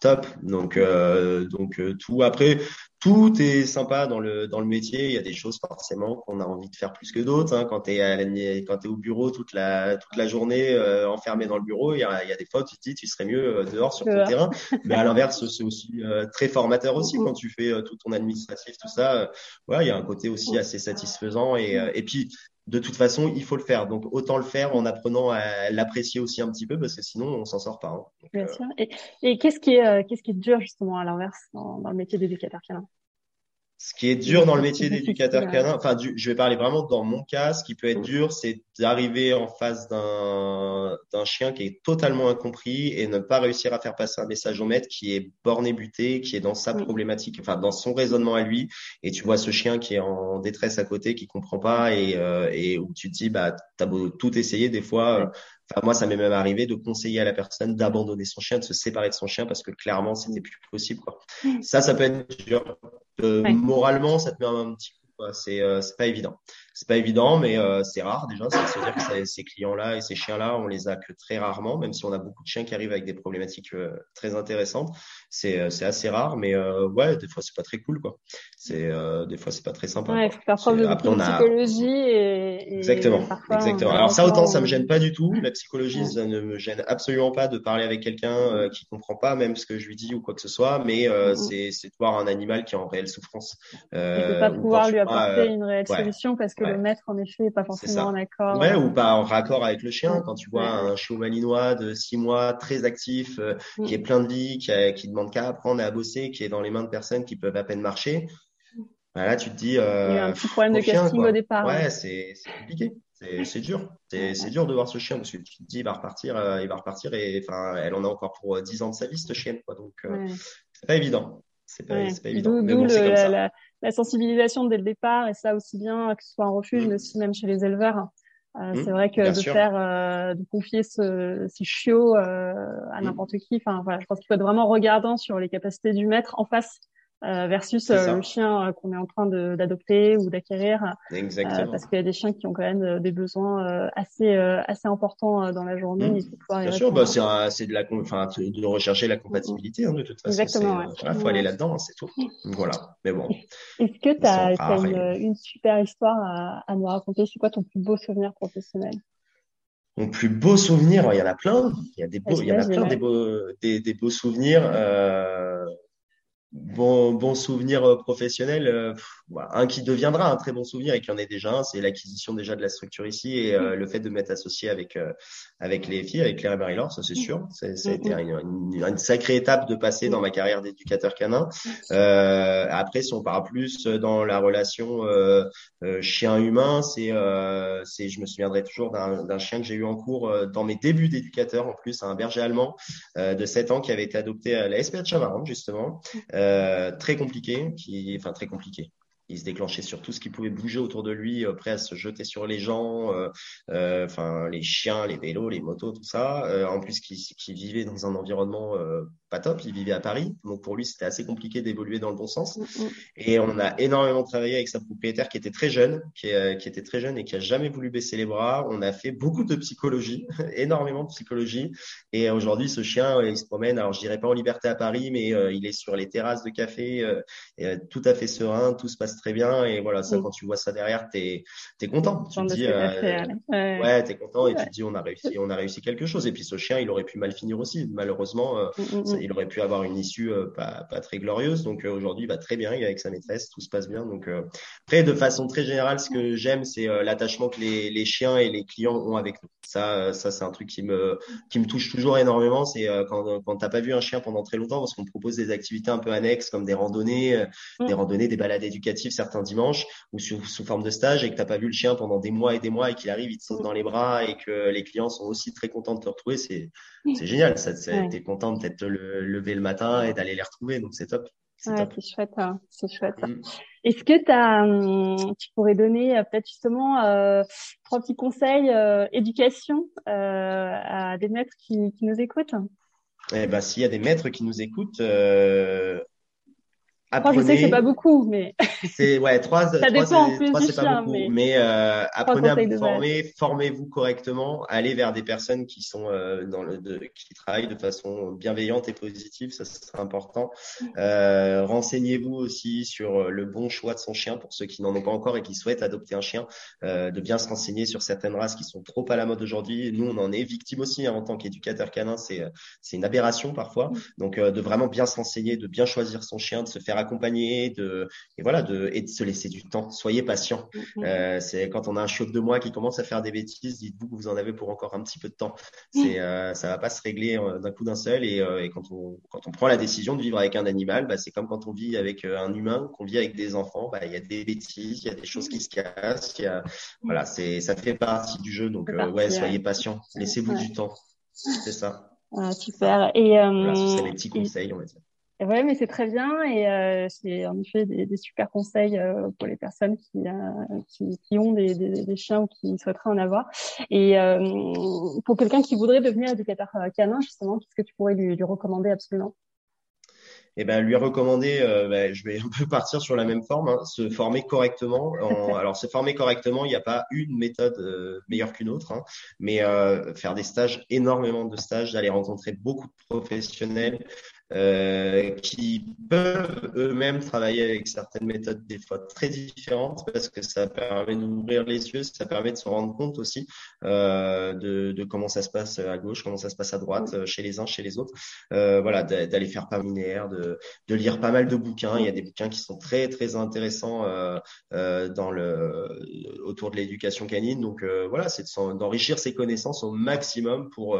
top. Donc, euh, donc euh, tout. Après, tout est sympa dans le dans le métier. Il y a des choses forcément qu'on a envie de faire plus que d'autres. Hein. Quand t'es quand t'es au bureau toute la toute la journée euh, enfermé dans le bureau, il y a, il y a des fois où tu te dis tu serais mieux dehors sur ton terrain. [LAUGHS] Mais à l'inverse, c'est aussi très formateur aussi quand tu fais tout ton administratif, tout ça. voilà, il y a un côté aussi assez satisfaisant et et puis de toute façon, il faut le faire. Donc, autant le faire en apprenant à l'apprécier aussi un petit peu, parce que sinon, on s'en sort pas. Hein. Bien euh, sûr. Et, et qu'est-ce qui est, euh, qu'est-ce qui est dur justement à l'inverse dans, dans, le métier d'éducateur canin Ce qui est dur dans le métier d'éducateur canin, enfin, je vais parler vraiment dans mon cas. Ce qui peut être dur, c'est d'arriver en face d'un d'un chien qui est totalement incompris et ne pas réussir à faire passer un message au maître qui est borné buté, qui est dans sa problématique, enfin dans son raisonnement à lui. Et tu vois ce chien qui est en détresse à côté, qui comprend pas et euh, et où tu te dis bah t'as beau tout essayer, des fois. Euh, enfin, moi, ça m'est même arrivé de conseiller à la personne d'abandonner son chien, de se séparer de son chien parce que clairement, c'était plus possible. Quoi. Ça, ça peut être dur. Euh, moralement, ça te met un petit coup. C'est euh, c'est pas évident. C'est pas évident, mais euh, c'est rare déjà. Ça veut dire que ces clients-là et ces chiens-là, on les a que très rarement, même si on a beaucoup de chiens qui arrivent avec des problématiques euh, très intéressantes. C'est euh, c'est assez rare, mais ouais, des fois c'est pas très cool, quoi. C'est des fois c'est pas très sympa. Ouais, il faut faire preuve de psychologie et, exactement, exactement. Alors ça autant ça me gêne pas du tout. La psychologie, ça ne me gêne absolument pas de parler avec quelqu'un qui comprend pas même ce que je lui dis ou quoi que ce soit, mais c'est c'est de voir un animal qui est en réelle souffrance. Euh, ne pas pouvoir lui apporter une réelle solution parce que le maître, en effet, n'est pas forcément en accord. Ouais, ou pas en raccord avec le chien. Quand tu vois un chiot malinois de six mois, très actif, euh, mm. qui est plein de vie, qui, a, qui demande qu'à apprendre à bosser, qui est dans les mains de personnes qui peuvent à peine marcher, bah là, tu te dis. Euh, Il y a un petit problème de casting au départ. Ouais, c'est compliqué. C'est dur. C'est dur de voir ce chien parce que tu te dis, il va repartir, euh, il va repartir et enfin, elle en a encore pour 10 ans de sa vie, cette chienne, quoi. Donc, c'est pas évident. C'est pas, pas évident. Mais bon, comme ça la sensibilisation dès le départ et ça aussi bien que ce soit en refuge mais aussi même chez les éleveurs. Euh, mmh, c'est vrai que de faire, euh, de confier ce, ces chiots euh, à mmh. n'importe qui. Enfin voilà, je pense qu'il faut être vraiment regardant sur les capacités du maître en face euh, versus euh, le chien euh, qu'on est en train d'adopter ou d'acquérir. parce qu'il y a des chiens qui ont quand même des besoins assez assez importants dans la journée. Mmh. Bien sûr, bah, c'est de la, enfin, de rechercher la compatibilité hein, de toute façon. Exactement. Il faut aller là-dedans, hein, c'est tout. Voilà. Mais bon. Est-ce que tu as, une, une, super histoire à, à nous raconter? C'est quoi ton plus beau souvenir professionnel? Mon plus beau souvenir, il y en a plein. Il y a des beaux, il y en a plein des beaux, des, des beaux souvenirs. Euh, bon, bon souvenir euh, professionnel, euh, un qui deviendra un très bon souvenir et qui en est déjà un, c'est l'acquisition déjà de la structure ici et euh, le fait de m'être associé avec avec les filles, avec Claire et Marie-Laure, ça c'est sûr. Ça a été une, une, sacrée étape de passer dans ma carrière d'éducateur canin. après, si on part plus dans la relation chien-humain, c'est c'est je me souviendrai toujours d'un chien que j'ai eu en cours dans mes débuts d'éducateur en plus, un berger allemand de 7 ans qui avait été adopté à la SPA de Chamarande justement. Euh, très compliqué, qui, enfin très compliqué. Il se déclenchait sur tout ce qui pouvait bouger autour de lui, euh, prêt à se jeter sur les gens, euh, enfin les chiens, les vélos, les motos, tout ça. en plus, qui, qui vivait dans un environnement pas top. Il vivait à Paris, donc pour lui c'était assez compliqué d'évoluer dans le bon sens. Mm, mm. Et on a énormément travaillé avec sa propriétaire qui était très jeune, qui, qui, était très jeune et qui a jamais voulu baisser les bras. On a fait beaucoup de psychologie, [LAUGHS] énormément de psychologie. Et aujourd'hui, ce chien, il se promène. Alors je dirais pas en liberté à Paris, mais euh, il est sur les terrasses de café, euh, et, euh, tout à fait serein, tout se passe très bien. Et voilà, ça, mm. quand tu vois ça derrière, t'es es content. Tu te dis, ouais, ouais t'es content et tu te dis, on a réussi, on a réussi quelque chose. Et puis ce chien, il aurait pu mal finir aussi, malheureusement il aurait pu avoir une issue euh, pas, pas très glorieuse. Donc euh, aujourd'hui, il va très bien, il est avec sa maîtresse, tout se passe bien. Donc euh, après, de façon très générale, ce que j'aime, c'est l'attachement que les, les chiens et les clients ont avec nous. Ça, ça c'est un truc qui me qui me touche toujours énormément. C'est quand quand t'as pas vu un chien pendant très longtemps, parce qu'on propose des activités un peu annexes comme des randonnées, des randonnées, des balades éducatives certains dimanches ou sous, sous forme de stage, et que t'as pas vu le chien pendant des mois et des mois et qu'il arrive, il te saute dans les bras et que les clients sont aussi très contents de te retrouver, c'est c'est génial. Ça, t'es content de t'être lever le matin et d'aller les retrouver. Donc c'est top. C'est chouette, hein. c'est chouette. Mm. Est-ce que as, hum, tu pourrais donner euh, peut-être justement euh, trois petits conseils euh, éducation à des maîtres qui, qui nous écoutent? Eh ben, s'il y a des maîtres qui nous écoutent, Apprenez... je sais que c'est pas beaucoup, mais [LAUGHS] c'est ouais trois. Ça trois, dépend trois, c'est pas beaucoup, mais, mais euh, apprenez à vous former, formez-vous correctement, allez vers des personnes qui sont euh, dans le de, qui travaillent de façon bienveillante et positive, ça c'est important. Euh, renseignez-vous aussi sur le bon choix de son chien pour ceux qui n'en ont pas encore et qui souhaitent adopter un chien, euh, de bien se renseigner sur certaines races qui sont trop à la mode aujourd'hui. Nous, on en est victime aussi hein, en tant qu'éducateur canin, c'est c'est une aberration parfois. Donc euh, de vraiment bien se renseigner, de bien choisir son chien, de se faire faire accompagner, de et voilà, de et de se laisser du temps. Soyez patient. Mm-hmm. Euh, c'est quand on a un chiot de moi qui commence à faire des bêtises, dites-vous que vous en avez pour encore un petit peu de temps. C'est euh, ça va pas se régler euh, d'un coup d'un seul. Et, euh, et, quand on quand on prend la décision de vivre avec un animal, bah, c'est comme quand on vit avec un humain, qu'on vit avec des enfants. Bah, il y a des bêtises, il y a des choses qui se cassent. Il y a voilà, c'est ça fait partie du jeu. Donc ouais, soyez patient. Laissez-vous du temps. C'est ça. Ah, super. Et euh, c'est les petits conseils, on va dire. Ouais, mais c'est très bien et euh, c'est en effet des, des super conseils euh, pour les personnes qui, euh, qui, qui, ont des, des, des, chiens ou qui souhaiteraient en avoir. Et pour quelqu'un qui voudrait devenir éducateur canin, justement, qu'est-ce que tu pourrais lui, lui recommander absolument? Eh ben, lui recommander, euh, ben, je vais [LAUGHS] un peu partir sur la même forme, hein, se former correctement. En, [LAUGHS] alors, se former correctement, il n'y a pas une méthode euh, meilleure qu'une autre, hein, mais euh, faire des stages, énormément de stages, d'aller rencontrer beaucoup de professionnels, qui peuvent eux-mêmes travailler avec certaines méthodes des fois très différentes parce que ça permet d'ouvrir les yeux, ça permet de se rendre compte aussi euh, de, comment ça se passe à gauche, comment ça se passe à droite, euh, chez les uns, chez les autres. Euh, voilà, d'aller faire pas linéaire, de, de lire pas mal de bouquins. Il y a des bouquins qui sont très très intéressants dans le autour de l'éducation canine. Donc voilà, c'est d'enrichir ses connaissances au maximum pour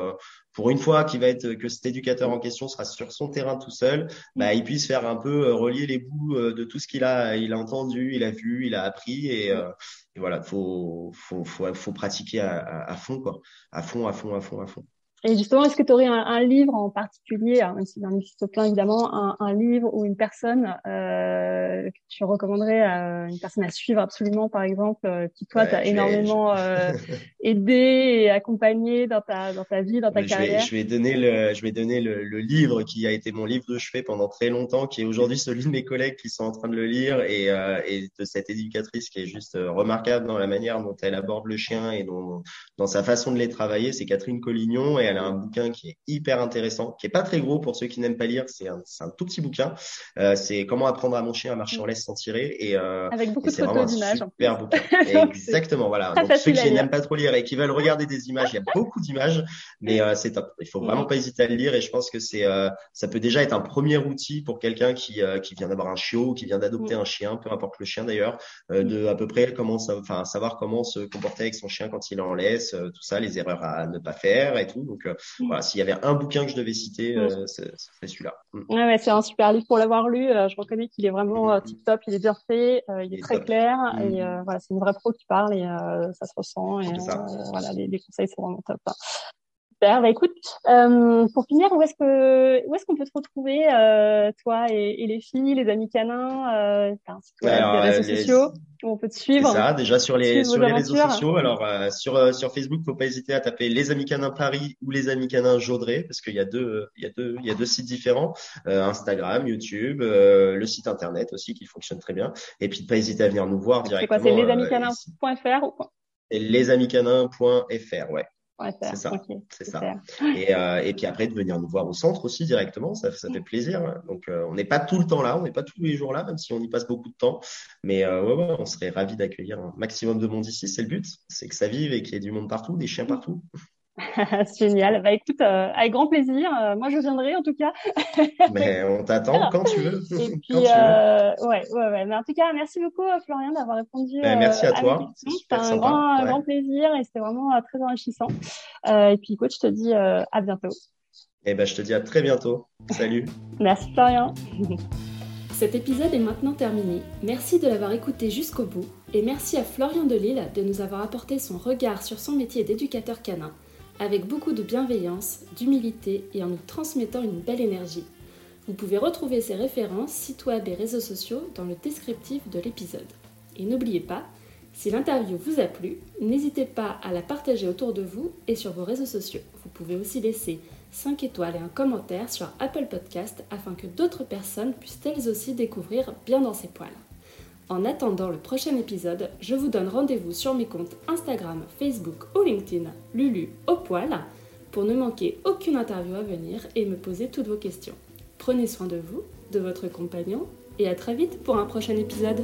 pour une fois qu'il va être que cet éducateur en question sera sur son terrain tout seul, bah, il puisse faire un peu euh, relier les bouts euh, de tout ce qu'il a, il a entendu, il a vu, il a appris et, euh, voilà, faut, faut, pratiquer à, à, à, fond quoi, à fond, à fond, à fond, à fond. Et justement, est-ce que tu aurais un, un, livre en particulier, même s'il en existe plein évidemment, un, un, livre ou une personne euh, que tu recommanderais à une personne à suivre absolument, par exemple, euh, qui toi ouais, t'a énormément euh, [LAUGHS] aidé et accompagné dans ta dans ta vie, dans ta je carrière? vais, Je vais donner le je vais donner le, le, livre qui a été mon livre de chevet pendant très longtemps, qui est aujourd'hui celui de mes collègues qui sont en train de le lire et, euh, et de cette éducatrice qui est juste euh, remarquable dans la manière dont elle aborde le chien et dont, dans sa façon de les travailler. C'est Catherine Collignon et elle a un bouquin qui est hyper intéressant, qui est pas très gros pour ceux qui n'aiment pas lire. C'est un, un, tout petit bouquin. Euh, c'est comment apprendre à mon chien à marcher en laisse sans tirer. Et, euh, Avec beaucoup de photos d'images. Super bouquin. [LAUGHS] Exactement, voilà. Donc ceux qui n'aiment pas trop lire et qui veulent regarder des images, il y a beaucoup d'images, mais euh, c'est top. Il faut vraiment pas hésiter à le lire et je pense que c'est, euh, ça peut déjà être un premier outil pour quelqu'un qui, euh, qui vient d'avoir un chiot, qui vient d'adopter un chien, peu importe le chien d'ailleurs, euh, de à peu près comment ça, enfin savoir comment se comporter avec son chien quand il en laisse, tout ça, les erreurs à ne pas faire et tout. Donc voilà, s'il y avait un bouquin que je devais citer, euh, ce serait celui-là. Mm. Ouais, ouais c'est un super livre pour l'avoir lu. Euh, je reconnais qu'il est vraiment euh, tip top, il est bien fait, euh, il est très clair mm. et euh, voilà, c'est une vraie pro qui parle et ça se ressent et voilà, les, les, conseils sont vraiment top. Hein. Super. Bah écoute, euh, pour finir, où est-ce que où est-ce qu'on peut te retrouver, euh, toi et, et, les filles, les amis canins, euh, des réseaux sociaux où on peut te suivre. ça. Déjà sur les sur les réseaux sociaux. Alors euh, sur euh, sur Facebook, faut pas hésiter à taper les amis canins Paris ou les amis canins Jaudré parce qu'il y a deux il y a deux il y a deux sites différents, euh, Instagram, YouTube, le site internet aussi qui fonctionne très bien. Et puis pas hésiter à venir nous voir directement. C'est quoi C'est lesamicanins.fr ou quoi lesamicanins.fr, ouais. C'est ça, c'est ça. Et, euh, et puis après de venir nous voir au centre aussi directement, ça, ça fait plaisir. Donc euh, on n'est pas tout le temps là, on n'est pas tous les jours là, même si on y passe beaucoup de temps. Mais euh, ouais, ouais, on serait ravi d'accueillir un maximum de monde ici. C'est le but, c'est que ça vive et qu'il y ait du monde partout, des chiens partout. [LAUGHS] Génial. Bah écoute, euh, avec grand plaisir. Euh, moi, je viendrai en tout cas. [LAUGHS] Mais on t'attend quand tu veux. Et [LAUGHS] puis, euh, ouais, ouais, ouais. Mais en tout cas, merci beaucoup Florian d'avoir répondu. Ben, merci à, à toi. C'était un grand, ouais. grand plaisir et c'était vraiment très enrichissant. et puis, écoute, je te dis à bientôt. Et eh ben, je te dis à très bientôt. Salut. merci Florian. Cet épisode est maintenant terminé. Merci de l'avoir écouté jusqu'au bout et merci à Florian Delille de nous avoir apporté son regard sur son métier d'éducateur canin avec beaucoup de bienveillance, d'humilité et en nous transmettant une belle énergie. Vous pouvez retrouver ces références, sites web et réseaux sociaux dans le descriptif de l'épisode. Et n'oubliez pas, si l'interview vous a plu, n'hésitez pas à la partager autour de vous et sur vos réseaux sociaux. Vous pouvez aussi laisser 5 étoiles et un commentaire sur Apple Podcast afin que d'autres personnes puissent elles aussi découvrir bien dans ses poils. En attendant le prochain épisode, je vous donne rendez-vous sur mes comptes Instagram, Facebook ou LinkedIn, Lulu au poil, pour ne manquer aucune interview à venir et me poser toutes vos questions. Prenez soin de vous, de votre compagnon, et à très vite pour un prochain épisode.